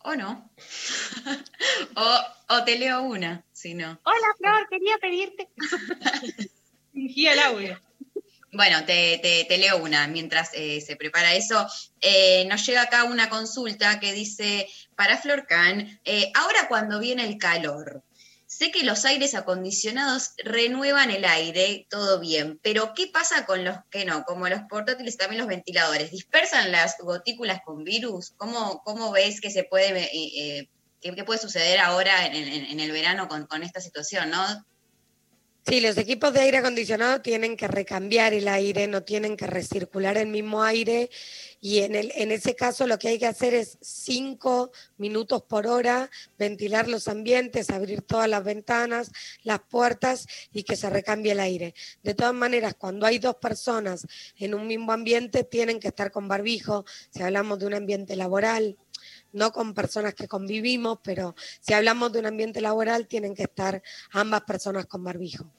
¿O no? <laughs> o, o, te leo una, si no. Hola, Flor, quería pedirte. <laughs> Fingía el audio. Bueno, te, te, te, leo una mientras eh, se prepara eso. Eh, nos llega acá una consulta que dice, para Florcan, eh, ahora cuando viene el calor, sé que los aires acondicionados renuevan el aire, todo bien, pero ¿qué pasa con los que no? Como los portátiles también los ventiladores, ¿dispersan las gotículas con virus? ¿Cómo, cómo ves que se puede... Eh, ¿Qué, ¿Qué, puede suceder ahora en, en, en el verano con, con esta situación, no? Sí, los equipos de aire acondicionado tienen que recambiar el aire, no tienen que recircular el mismo aire y en, el, en ese caso lo que hay que hacer es cinco minutos por hora, ventilar los ambientes, abrir todas las ventanas, las puertas y que se recambie el aire. De todas maneras, cuando hay dos personas en un mismo ambiente, tienen que estar con barbijo, si hablamos de un ambiente laboral, no con personas que convivimos, pero si hablamos de un ambiente laboral, tienen que estar ambas personas con barbijo.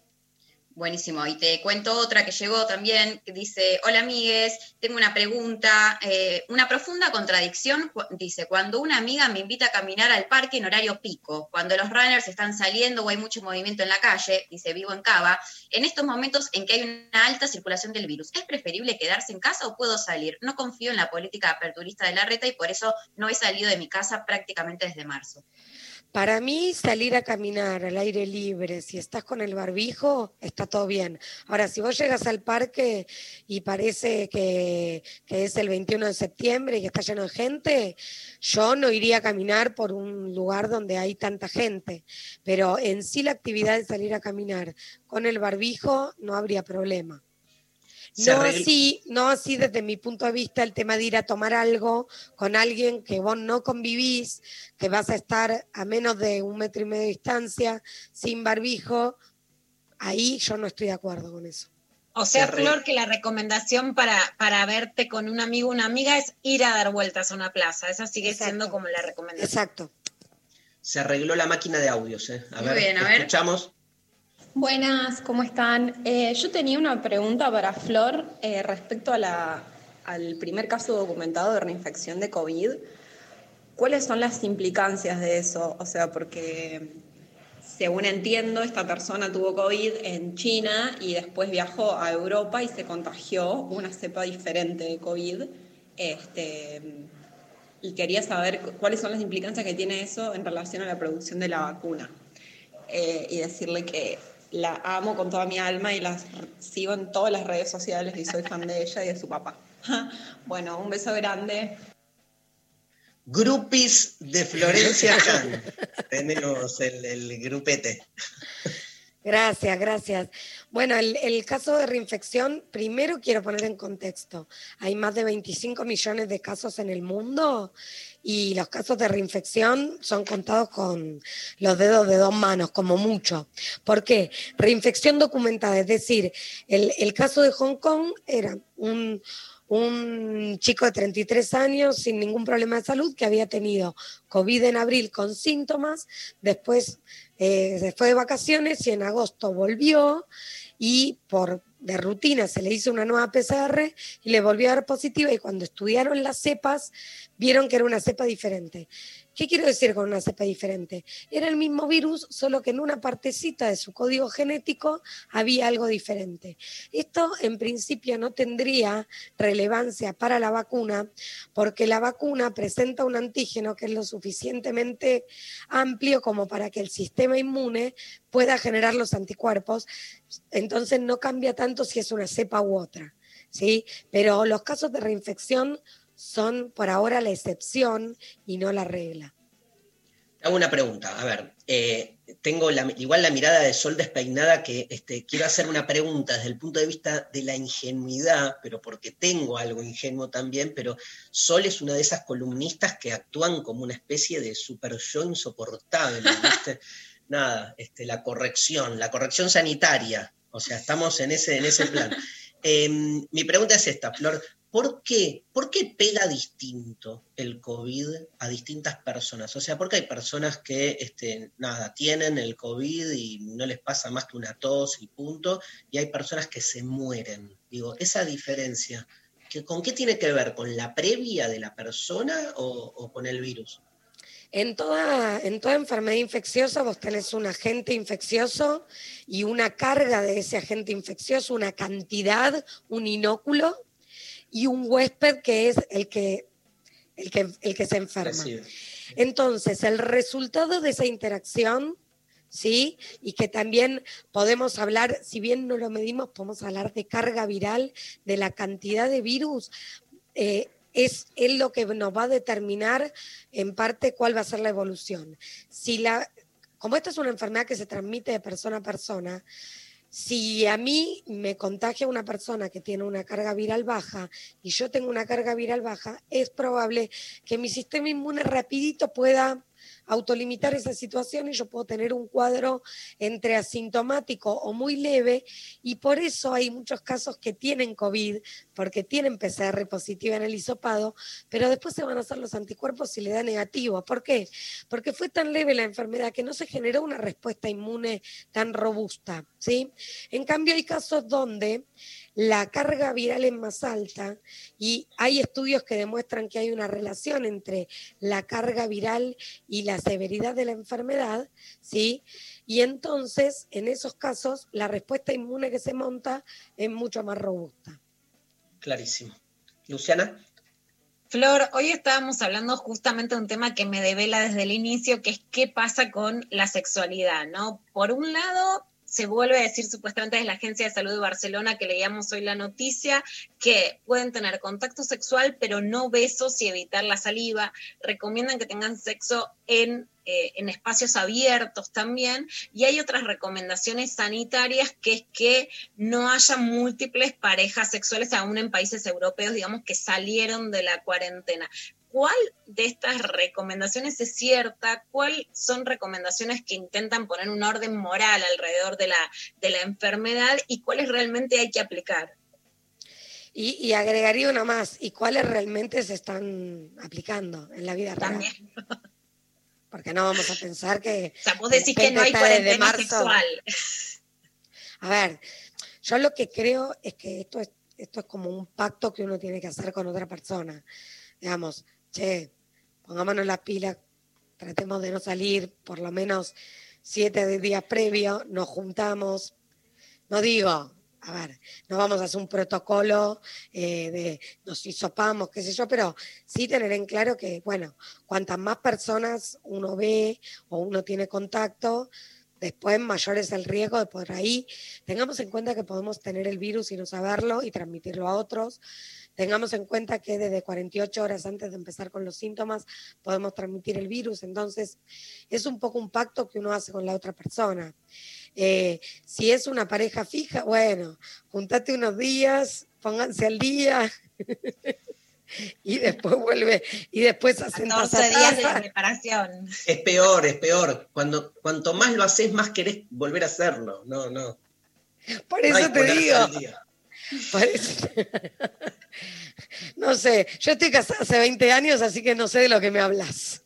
Buenísimo. Y te cuento otra que llegó también, que dice, hola amigues, tengo una pregunta, eh, una profunda contradicción, dice, cuando una amiga me invita a caminar al parque en horario pico, cuando los runners están saliendo o hay mucho movimiento en la calle, dice, vivo en Cava, en estos momentos en que hay una alta circulación del virus, ¿es preferible quedarse en casa o puedo salir? No confío en la política aperturista de la reta y por eso no he salido de mi casa prácticamente desde marzo. Para mí, salir a caminar al aire libre, si estás con el barbijo, está todo bien. Ahora, si vos llegas al parque y parece que, es el 21 de septiembre y está lleno de gente, yo no iría a caminar por un lugar donde hay tanta gente. Pero en sí la actividad de salir a caminar con el barbijo no habría problema. No así, no así desde mi punto de vista el tema de ir a tomar algo con alguien que vos no convivís, que vas a estar a menos de un metro y medio de distancia, sin barbijo, ahí yo no estoy de acuerdo con eso. O sea, Flor, que la recomendación para, para verte con un amigo o una amiga es ir a dar vueltas a una plaza. Esa sigue Exacto. siendo como la recomendación. Exacto. Se arregló la máquina de audios, ¿eh? A Muy ver, bien, a ver. escuchamos. Buenas, ¿cómo están? Eh, yo tenía una pregunta para Flor eh, respecto al primer caso documentado de reinfección de COVID. ¿Cuáles son las implicancias de eso? O sea, porque según entiendo, esta persona tuvo COVID en China y después viajó a Europa y se contagió una cepa diferente de COVID. Este, y quería saber cuáles son las implicancias que tiene eso en relación a la producción de la vacuna. Eh, y decirle que la amo con toda mi alma y la sigo en todas las redes sociales y soy fan de ella y de su papá. <laughs> Bueno, un beso grande. Grupis de Florencia Can. Tenemos el, el grupete. Gracias, gracias. Bueno, el, el, caso de reinfección, primero quiero poner en contexto. Hay más de 25 millones de casos en el mundo y los casos de reinfección son contados con los dedos de dos manos, como mucho. ¿Por qué? Reinfección documentada, es decir, el, el caso de Hong Kong era un, un chico de 33 años sin ningún problema de salud que había tenido COVID en abril con síntomas, después eh, se fue de vacaciones y en agosto volvió y por de rutina se le hizo una nueva PCR y le volvió a dar positiva y cuando estudiaron las cepas vieron que era una cepa diferente. ¿Qué quiero decir con una cepa diferente? Era el mismo virus, solo que en una partecita de su código genético había algo diferente. Esto en principio no tendría relevancia para la vacuna porque la vacuna presenta un antígeno que es lo suficientemente amplio como para que el sistema inmune pueda generar los anticuerpos. Entonces no cambia tanto si es una cepa u otra. ¿sí? Pero los casos de reinfección son por ahora la excepción y no la regla. Hago una pregunta, a ver, eh, tengo la, igual la mirada de Sol despeinada que este, quiero hacer una pregunta desde el punto de vista de la ingenuidad, pero porque tengo algo ingenuo también, pero Sol es una de esas columnistas que actúan como una especie de super yo insoportable, ¿viste? <laughs> Nada, este, la corrección, la corrección sanitaria, o sea, estamos en ese, en ese plan. <laughs> Eh, mi pregunta es esta, Flor, ¿Por qué? ¿Por qué pega distinto el COVID a distintas personas? O sea, porque hay personas que, este, nada, tienen el COVID y no les pasa más que una tos y punto, y hay personas que se mueren. Digo, esa diferencia, ¿con qué tiene que ver? ¿Con la previa de la persona o, con el virus? En toda, en toda enfermedad infecciosa vos tenés un agente infeccioso y una carga de ese agente infeccioso, una cantidad, un inóculo y un huésped que es el que, el que, el que se enferma. Entonces, el resultado de esa interacción, ¿sí? Y que también podemos hablar, si bien no lo medimos, podemos hablar de carga viral, de la cantidad de virus. Eh, es, es lo que nos va a determinar en parte cuál va a ser la evolución. Si la, como esta es una enfermedad que se transmite de persona a persona, si a mí me contagia una persona que tiene una carga viral baja y yo tengo una carga viral baja, es probable que mi sistema inmune rapidito pueda autolimitar esa situación y yo puedo tener un cuadro entre asintomático o muy leve y por eso hay muchos casos que tienen COVID porque tienen PCR positiva en el hisopado, pero después se van a hacer los anticuerpos y le da negativo. ¿Por qué? Porque fue tan leve la enfermedad que no se generó una respuesta inmune tan robusta, ¿sí? En cambio hay casos donde la carga viral es más alta y hay estudios que demuestran que hay una relación entre la carga viral y la severidad de la enfermedad, ¿sí? Y entonces, en esos casos, la respuesta inmune que se monta es mucho más robusta. Clarísimo. Luciana. Flor, hoy estábamos hablando justamente de un tema que me devela desde el inicio, que es qué pasa con la sexualidad, ¿no? Por un lado, se vuelve a decir supuestamente desde la Agencia de Salud de Barcelona, que leíamos hoy la noticia, que pueden tener contacto sexual, pero no besos y evitar la saliva. Recomiendan que tengan sexo en, eh, en espacios abiertos también. Y hay otras recomendaciones sanitarias, que es que no haya múltiples parejas sexuales, aún en países europeos, digamos, que salieron de la cuarentena. ¿Cuál de estas recomendaciones es cierta? ¿Cuáles son recomendaciones que intentan poner un orden moral alrededor de la, de la enfermedad y cuáles realmente hay que aplicar? Y, y, agregaría una más, ¿y cuáles realmente se están aplicando en la vida real? También. Porque no vamos a pensar que... O sea, vos decís que no hay cuarentena sexual. A ver, yo lo que creo es que esto es, esto es como un pacto que uno tiene que hacer con otra persona. Digamos, che, pongámonos las pilas, tratemos de no salir por lo menos siete días previos, nos juntamos. No digo, a ver, no vamos a hacer un protocolo eh, de nos hisopamos, qué sé yo, pero sí tener en claro que, bueno, cuantas más personas uno ve o uno tiene contacto, después mayor es el riesgo de por ahí. Tengamos en cuenta que podemos tener el virus y no saberlo y transmitirlo a otros. Tengamos en cuenta que desde 48 horas antes de empezar con los síntomas podemos transmitir el virus. Entonces, es un poco un pacto que uno hace con la otra persona. Eh, si es una pareja fija, bueno, juntate unos días, pónganse al día. <laughs> y después vuelve, y después hacen 14 taza, días de preparación. Es peor, es peor. Cuando, cuanto más lo haces, más querés volver a hacerlo. No, no. Por No eso te digo. Eso- No sé, yo estoy casada hace 20 años, así que no sé de lo que me hablas.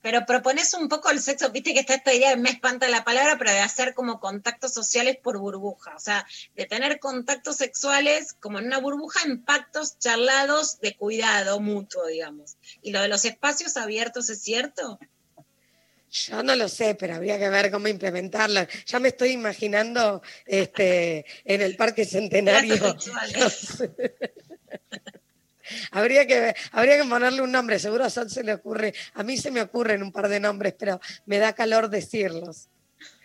Pero propones un poco el sexo, viste que está esta idea, me espanta la palabra, pero de hacer como contactos sociales por burbuja. O sea, de tener contactos sexuales como en una burbuja en pactos charlados de cuidado mutuo, digamos. Y lo de los espacios abiertos, ¿es cierto? Yo no lo sé, pero habría que ver cómo implementarlo. Ya me estoy imaginando este, en el Parque Centenario. <laughs> Habría, que, ver- habría que ponerle un nombre, seguro a Sol se le ocurre. A mí se me ocurren un par de nombres, pero me da calor decirlos.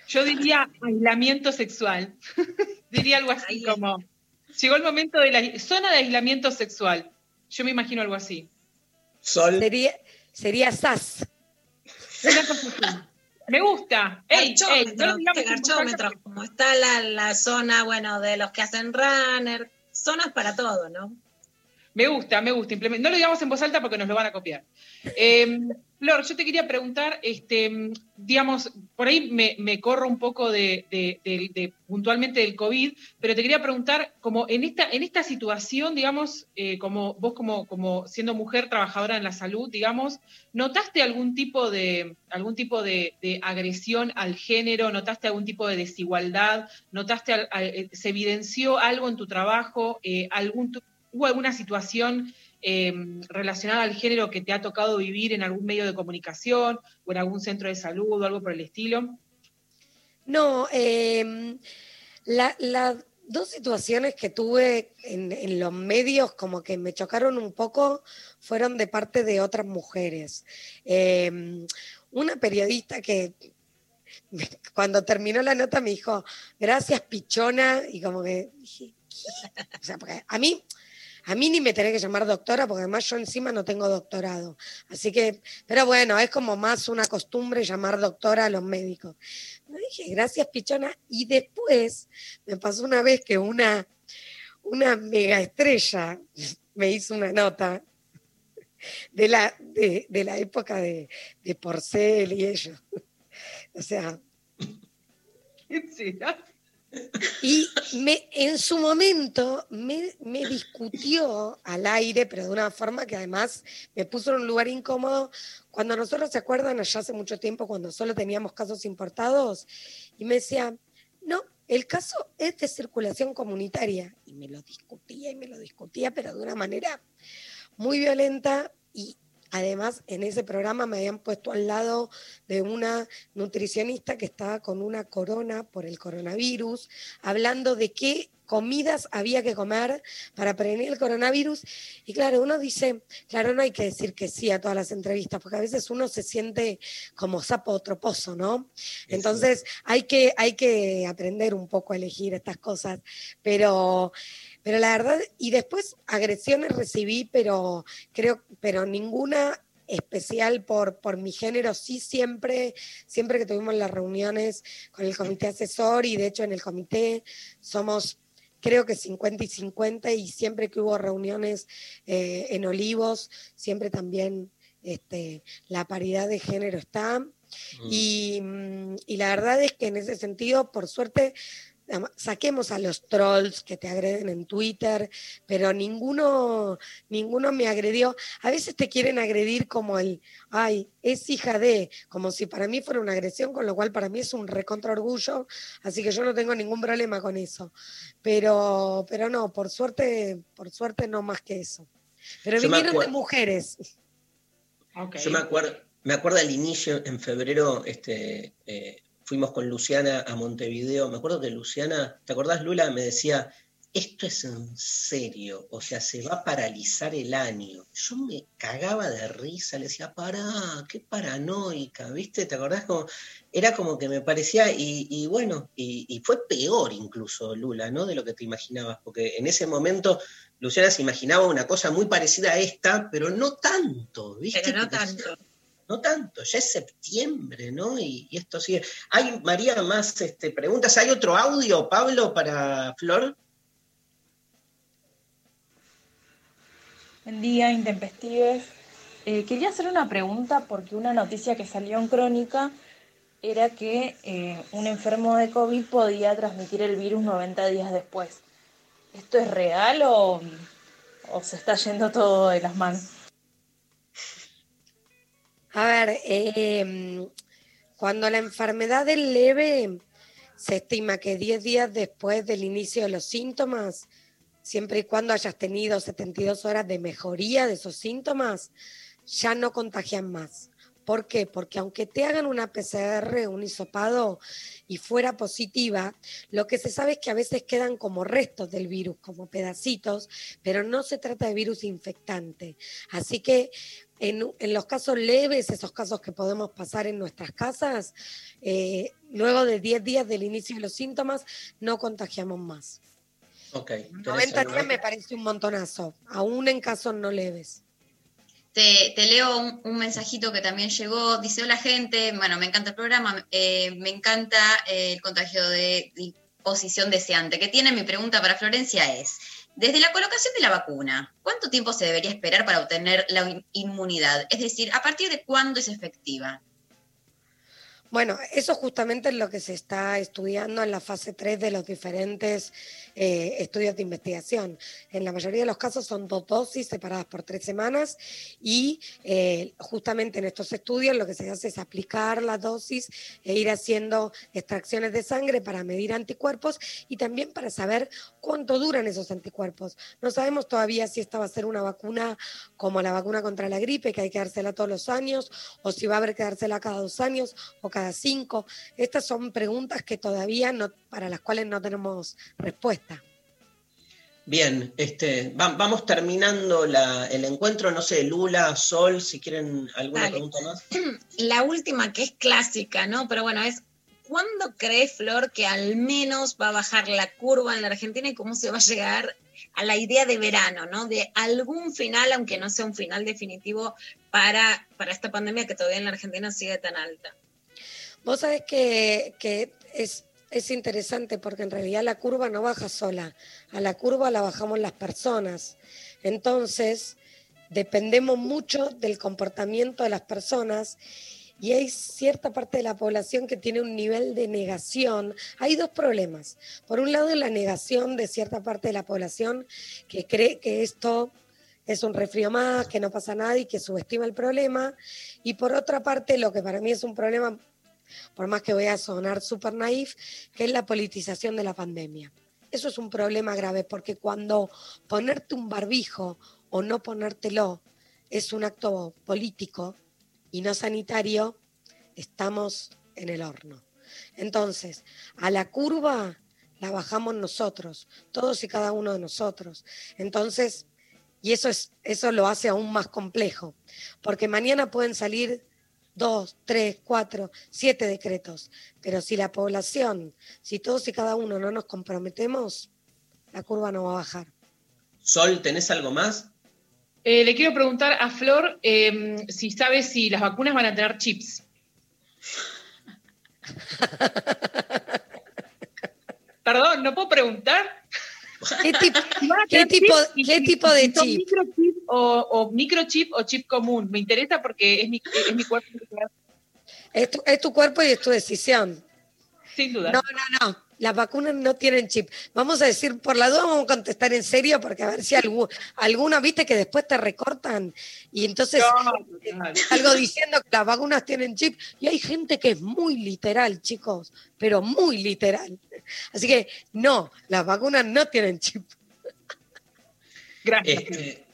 Yo diría aislamiento sexual. <laughs> diría algo así como, llegó el momento de la zona de aislamiento sexual. Yo me imagino algo así. Sol. Sería, sería SAS. Una cosa así. Me gusta. Ey, ey, no lo como está la, la zona, bueno, de los que hacen runner, zonas para todo, ¿no? Me gusta, me gusta. No lo digamos en voz alta porque nos lo van a copiar. Eh, Flor, yo te quería preguntar, este, digamos, por ahí me, corro un poco de, puntualmente del COVID, pero te quería preguntar, como en esta, en esta situación, digamos, eh, como vos como, como siendo mujer trabajadora en la salud, digamos, ¿notaste algún tipo de algún tipo de, agresión al género? ¿Notaste algún tipo de desigualdad? ¿Notaste eh, se evidenció algo en tu trabajo? Eh, algún ¿Hubo alguna situación eh, relacionada al género que te ha tocado vivir en algún medio de comunicación o en algún centro de salud o algo por el estilo? No, la- las dos situaciones que tuve en, los medios como que me chocaron un poco fueron de parte de otras mujeres. Eh, una periodista que cuando terminó la nota me dijo, gracias pichona, y como que dije. O sea, porque a mí, a mí ni me tenés que llamar doctora, porque además yo encima no tengo doctorado. Así que, pero bueno, es como más una costumbre llamar doctora a los médicos. Me dije, gracias pichona, y después me pasó una vez que una, una mega estrella me hizo una nota de la, de, la época de, de Porcel y ellos. O sea, y me, en su momento me, me discutió al aire, pero de una forma que además me puso en un lugar incómodo. Cuando nosotros se acuerdan, allá hace mucho tiempo, cuando solo teníamos casos importados, y me decía, no, el caso es de circulación comunitaria. Y me lo discutía y me lo discutía, pero de una manera muy violenta y además en ese programa me habían puesto al lado de una nutricionista que estaba con una corona por el coronavirus, hablando de qué comidas había que comer para prevenir el coronavirus. Y claro, uno dice, claro, no hay que decir que sí a todas las entrevistas, porque a veces uno se siente como sapo troposo, ¿no? Entonces hay que, hay que aprender un poco a elegir estas cosas, pero pero la verdad, y después agresiones recibí, pero creo, pero ninguna especial por, por mi género, sí siempre, siempre que tuvimos las reuniones con el comité asesor y de hecho en el comité somos creo que 50 y 50 y siempre que hubo reuniones eh, en Olivos, siempre también este, la paridad de género está. Y, mm, y la verdad es que en ese sentido, por suerte, saquemos a los trolls que te agreden en Twitter, pero ninguno, ninguno me agredió. A veces te quieren agredir como el, ay, es hija de, como si para mí fuera una agresión, con lo cual para mí es un recontra orgullo, así que yo no tengo ningún problema con eso. Pero, pero no, por suerte, por suerte no más que eso. Pero Yo vinieron de mujeres. Yo me acuerdo, me acuerdo al inicio, en febrero, este, eh, fuimos con Luciana a Montevideo. Me acuerdo que Luciana, ¿te acordás, Lula? Me decía, esto es en serio, o sea, se va a paralizar el año. Yo me cagaba de risa, le decía, pará, qué paranoica, ¿viste? ¿Te acordás? Como, era como que me parecía, y, y bueno, y, y fue peor incluso, Lula, ¿no? De lo que te imaginabas, porque en ese momento Luciana se imaginaba una cosa muy parecida a esta, pero no tanto, ¿viste? Pero no tanto. No tanto, ya es septiembre, ¿no? Y, esto sigue. Hay, María, más este, preguntas. ¿Hay otro audio, Pablo, para Flor? Buen día, Intempestives. Eh, quería hacer una pregunta porque una noticia que salió en Crónica era que eh, un enfermo de COVID podía transmitir el virus 90 días después. ¿Esto es real o se está yendo todo de las manos? A ver, eh, cuando la enfermedad es leve, se estima que 10 días después del inicio de los síntomas, siempre y cuando hayas tenido 72 horas de mejoría de esos síntomas, ya no contagian más. ¿Por qué? Porque aunque te hagan una PCR, un hisopado y fuera positiva, lo que se sabe es que a veces quedan como restos del virus, como pedacitos, pero no se trata de virus infectante. Así que en, en los casos leves, esos casos que podemos pasar en nuestras casas, eh, luego de 10 días del inicio de los síntomas, no contagiamos más. Ok. ¿tenés 90 alguna? días me parece un montonazo, aún en casos no leves. Te, te leo un, mensajito que también llegó. Dice, hola gente, bueno, me encanta el programa, eh, me encanta eh, el contagio de disposición deseante que tiene. Mi pregunta para Florencia es, desde la colocación de la vacuna, ¿cuánto tiempo se debería esperar para obtener la in- inmunidad? Es decir, ¿a partir de cuándo es efectiva? Bueno, eso justamente es lo que se está estudiando en la fase 3 de los diferentes eh, estudios de investigación. En la mayoría de los casos son dos dosis separadas por tres semanas y eh, justamente en estos estudios lo que se hace es aplicar la dosis e ir haciendo extracciones de sangre para medir anticuerpos y también para saber cuánto duran esos anticuerpos. No sabemos todavía si esta va a ser una vacuna como la vacuna contra la gripe, que hay que dársela todos los años, o si va a haber que dársela cada dos años o cada cinco. Estas son preguntas que todavía no, para las cuales no tenemos respuesta. Bien, este, va- vamos terminando la- el encuentro. No sé, Lula, Sol, si quieren alguna Dale. pregunta más. <clears throat> La última, que es clásica, ¿no? Pero bueno, es ¿cuándo cree Flor que al menos va a bajar la curva en la Argentina y cómo se va a llegar a la idea de verano, ¿no? De algún final, aunque no sea un final definitivo para, para esta pandemia que todavía en la Argentina sigue tan alta. Vos sabés que, es, es interesante porque en realidad la curva no baja sola, a la curva la bajamos las personas. Entonces, dependemos mucho del comportamiento de las personas y hay cierta parte de la población que tiene un nivel de negación. Hay dos problemas. Por un lado, la negación de cierta parte de la población que cree que esto es un resfrío más, que no pasa nada y que subestima el problema. Y por otra parte, lo que para mí es un problema por más que voy a sonar súper naif, que es la politización de la pandemia. Eso es un problema grave porque cuando ponerte un barbijo o no ponértelo es un acto político y no sanitario, estamos en el horno. Entonces, a la curva la bajamos nosotros, todos y cada uno de nosotros. Entonces, y eso, es, eso lo hace aún más complejo, porque mañana pueden salir dos, tres, cuatro, siete decretos. Pero si la población, si todos y cada uno no nos comprometemos, la curva no va a bajar. Sol, ¿tenés algo más? Eh, le quiero preguntar a Flor eh, si sabe si las vacunas van a tener chips. <laughs> Perdón, ¿no puedo preguntar? ¿Qué tipo, <laughs> ¿Van a qué tipo? Y- qué de chip? microchip o, o microchip o chip común? Me interesa porque es mi, es mi cuerpo. Es tu, es tu cuerpo y es tu decisión. Sin duda. No, no, no. Las vacunas no tienen chip. Vamos a decir, por la duda vamos a contestar en serio, porque a ver si algún, alguna, viste que después te recortan y entonces algo diciendo que las vacunas tienen chip y hay gente que es muy literal, chicos, pero muy literal. Así que no, las vacunas no tienen chip. Gracias. Este,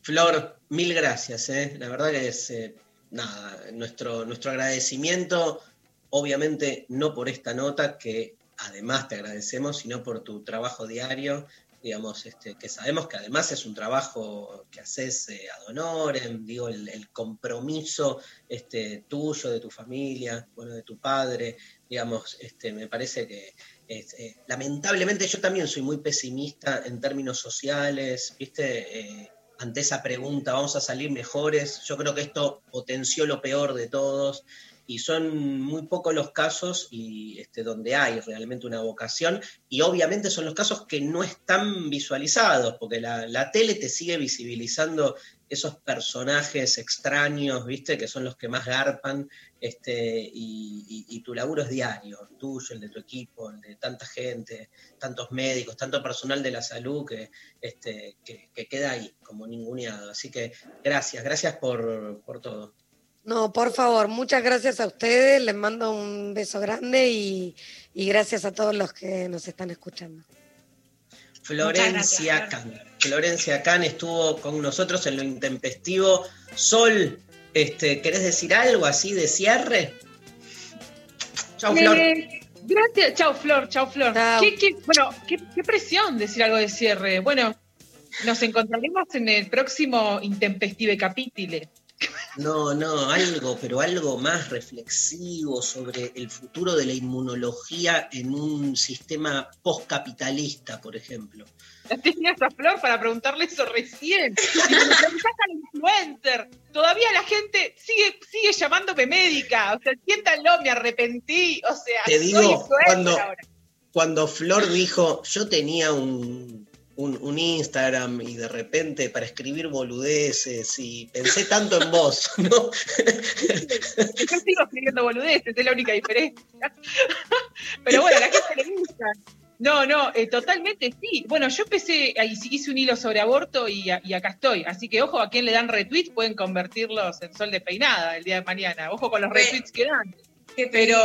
Flor, mil gracias. ¿eh? La verdad que es eh, nada, nuestro, nuestro agradecimiento, obviamente no por esta nota, que además te agradecemos, sino por tu trabajo diario, digamos, este, que sabemos que además es un trabajo que haces eh, ad honorem, digo, el, compromiso este, tuyo, de tu familia, bueno, de tu padre, digamos, este, me parece que es, eh, lamentablemente yo también soy muy pesimista en términos sociales. Eh, ante esa pregunta, ¿vamos a salir mejores? Yo creo que esto potenció lo peor de todos y son muy pocos los casos y, este, donde hay realmente una vocación y obviamente son los casos que no están visualizados, porque la, la tele te sigue visibilizando esos personajes extraños, ¿viste? Que son los que más garpan, este, y, y- tu laburo es diario, el tuyo, el de tu equipo, el de tanta gente, tantos médicos, tanto personal de la salud que, este, que, que queda ahí, como ninguneado. Así que gracias, gracias por, por todo. No, por favor, muchas gracias a ustedes, les mando un beso grande y, y gracias a todos los que nos están escuchando. Florencia Can. Florencia Can estuvo con nosotros en lo intempestivo. Sol, este, ¿querés decir algo así de cierre? Chau, Flor. Eh, gracias, chao Flor, chao Flor. ¿Qué- qué- bueno, qué, qué presión decir algo de cierre. Bueno, nos encontraremos en el próximo Intempestive Capítulo. No, no, algo, pero algo más reflexivo sobre el futuro de la inmunología en un sistema postcapitalista, por ejemplo. <laughs> La tenías a Flor para preguntarle eso recién. Y al influencer. Todavía la gente sigue, sigue llamándome médica. O sea, siéntanlo, me arrepentí. O sea, Te soy digo, influencer cuando, ahora. cuando Flor dijo, yo tenía un, un- un Instagram y de repente para escribir boludeces y pensé tanto en vos, <laughs> ¿no? Yo sigo escribiendo boludeces, es la única diferencia. Pero bueno, a la gente le gusta. No, no, eh, totalmente sí. Bueno, yo empecé, ahí sí hice un hilo sobre aborto y, a- y acá estoy. Así que ojo, a quien le dan retweets pueden convertirlos en sol de peinada el día de mañana. Ojo con los retweets que dan. Pero,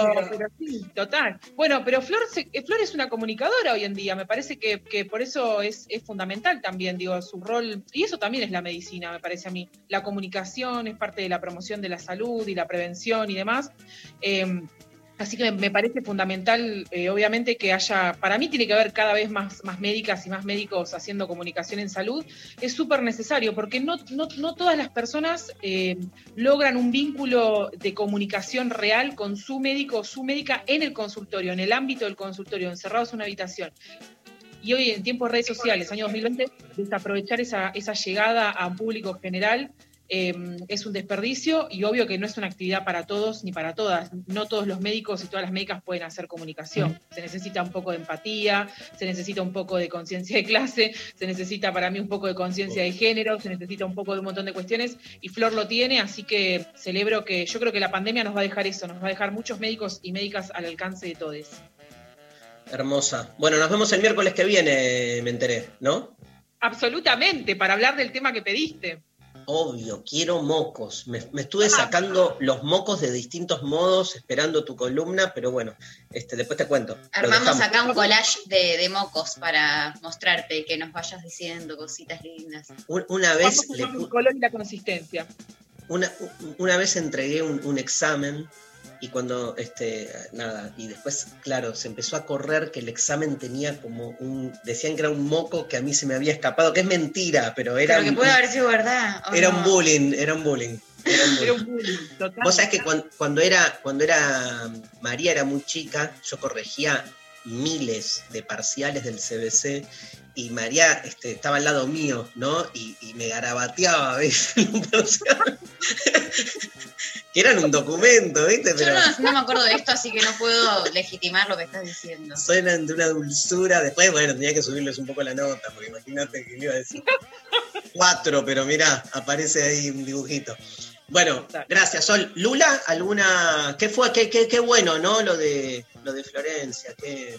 sí, total. Bueno, pero Flor, se- eh, Flor es una comunicadora hoy en día. Me parece que, que por eso es, es fundamental también, digo, su rol. Y eso también es la medicina, me parece a mí. La comunicación es parte de la promoción de la salud y la prevención y demás. Eh, Así que me, parece fundamental, eh, obviamente, que haya, para mí tiene que haber cada vez más, más médicas y más médicos haciendo comunicación en salud. Es súper necesario porque no, no, no todas las personas eh, logran un vínculo de comunicación real con su médico o su médica en el consultorio, en el ámbito del consultorio, encerrados en una habitación. Y hoy en tiempos de redes sociales, año 2020, desaprovechar esa, esa llegada a público general eh, es un desperdicio y obvio que no es una actividad para todos ni para todas. No todos los médicos y todas las médicas pueden hacer comunicación. Se necesita un poco de empatía, se necesita un poco de conciencia de clase, se necesita para mí un poco de conciencia de género, se necesita un poco de un montón de cuestiones y Flor lo tiene, así que celebro que yo creo que la pandemia nos va a dejar eso, nos va a dejar muchos médicos y médicas al alcance de todos. Hermosa. Bueno, nos vemos el miércoles que viene, me enteré, ¿no? Absolutamente, para hablar del tema que pediste. Obvio, quiero mocos. Me, me estuve sacando los mocos de distintos modos, esperando tu columna, pero bueno, este, después te cuento. Armamos acá un collage de, de mocos para mostrarte y que nos vayas diciendo cositas lindas. Un- Una vez, Vamos a le el color y la consistencia. una, una vez entregué un, un examen y cuando, este, nada, y después, claro, se empezó a correr que el examen tenía como un, decían que era un moco que a mí se me había escapado, que es mentira, pero era, Pero que un, puede haber sido verdad. ¿o era no? un bullying, era un bullying. Era un bullying. Era un bullying, total. Vos sabés que cuan- cuando, era, cuando era María era muy chica, yo corregía miles de parciales del CBC y María este, estaba al lado mío, ¿no? Y, y me garabateaba a veces <laughs> que eran un documento, ¿viste? Yo no me acuerdo de esto, así que no puedo legitimar lo que estás diciendo. suenan de una dulzura. Después, bueno, tenía que subirles un poco la nota, porque imagínate que le iba a decir cuatro, pero mirá, aparece ahí un dibujito. Bueno, gracias, Sol. Lula, ¿alguna. ¿Qué fue? Qué, qué, qué bueno, ¿no? Lo de, lo de Florencia. Qué,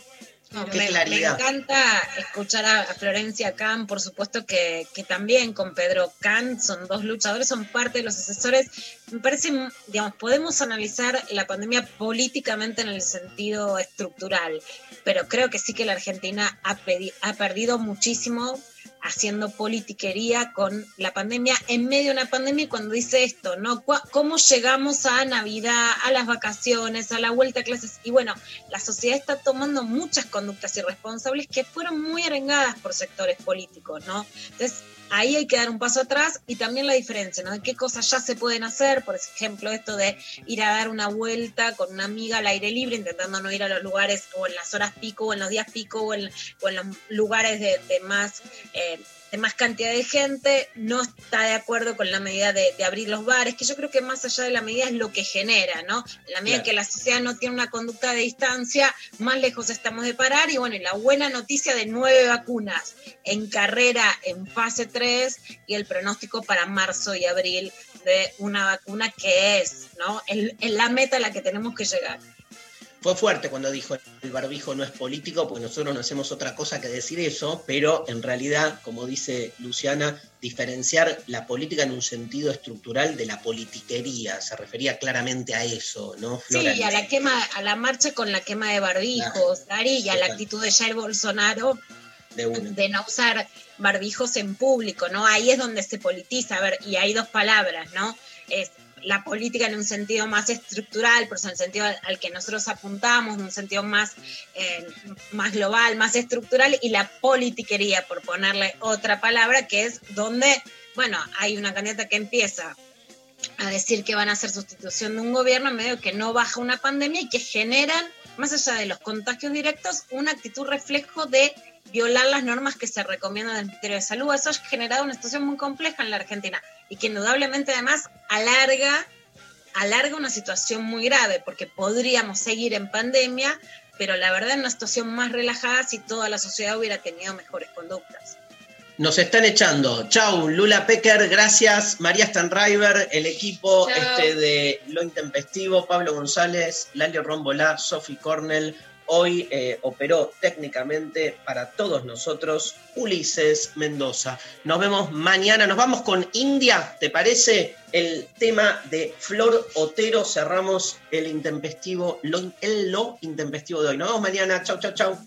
No, qué me, me encanta escuchar a, Florencia Kahn, por supuesto que, que también con Pedro Kahn son dos luchadores, son parte de los asesores. Me parece, digamos, podemos analizar la pandemia políticamente en el sentido estructural, pero creo que sí que la Argentina ha perdido muchísimo haciendo politiquería con la pandemia, en medio de una pandemia, y cuando dice esto, ¿no? ¿Cómo llegamos a Navidad, a las vacaciones, a la vuelta a clases? Y bueno, la sociedad está tomando muchas conductas irresponsables que fueron muy arengadas por sectores políticos, ¿no? Entonces, ahí hay que dar un paso atrás y también la diferencia, ¿no? De qué cosas ya se pueden hacer, por ejemplo, esto de ir a dar una vuelta con una amiga al aire libre, intentando no ir a los lugares o en las horas pico o en los días pico o en, o en los lugares de, de más... eh, más cantidad de gente, no está de acuerdo con la medida de, de abrir los bares, que yo creo que más allá de la medida es lo que genera, ¿no? En la medida Claro. que la sociedad no tiene una conducta de distancia, más lejos estamos de parar. Y bueno, y la buena noticia de nueve vacunas en carrera en fase 3 y el pronóstico para marzo y abril de una vacuna que es, ¿no? El- el- la meta a la que tenemos que llegar. Fue fuerte cuando dijo el barbijo no es político, porque nosotros no hacemos otra cosa que decir eso, pero en realidad, como dice Luciana, diferenciar la política en un sentido estructural de la politiquería, se refería claramente a eso, ¿no, Sí, Flora? y a la quema, a la marcha con la quema de barbijos, Dari, y a la actitud de Jair Bolsonaro de no usar barbijos en público, ¿no? Ahí es donde se politiza, a ver, y hay dos palabras, ¿no? Es la política en un sentido más estructural, por el sentido al, al que nosotros apuntamos, en un sentido más, eh, más global, más estructural, y la politiquería, por ponerle otra palabra, que es donde, bueno, hay una candidata que empieza a decir que van a hacer sustitución de un gobierno en medio que no baja una pandemia y que generan, más allá de los contagios directos, una actitud reflejo de violar las normas que se recomiendan del Ministerio de Salud. Eso ha generado una situación muy compleja en la Argentina y que indudablemente además alarga, alarga una situación muy grave porque podríamos seguir en pandemia, pero la verdad en una situación más relajada si toda la sociedad hubiera tenido mejores conductas. Nos están echando. Chau, Lula Pecker, gracias. María Stanriver, el equipo Chau. este de Lo Intempestivo, Pablo González, Lalio Rombolá, Sophie Cornell. Hoy eh, operó técnicamente para todos nosotros Ulises Mendoza. Nos vemos mañana. Nos vamos con India, ¿te parece? El tema de Flor Otero. Cerramos el intempestivo, lo, el lo intempestivo de hoy. Nos vemos mañana. Chau, chau, chau.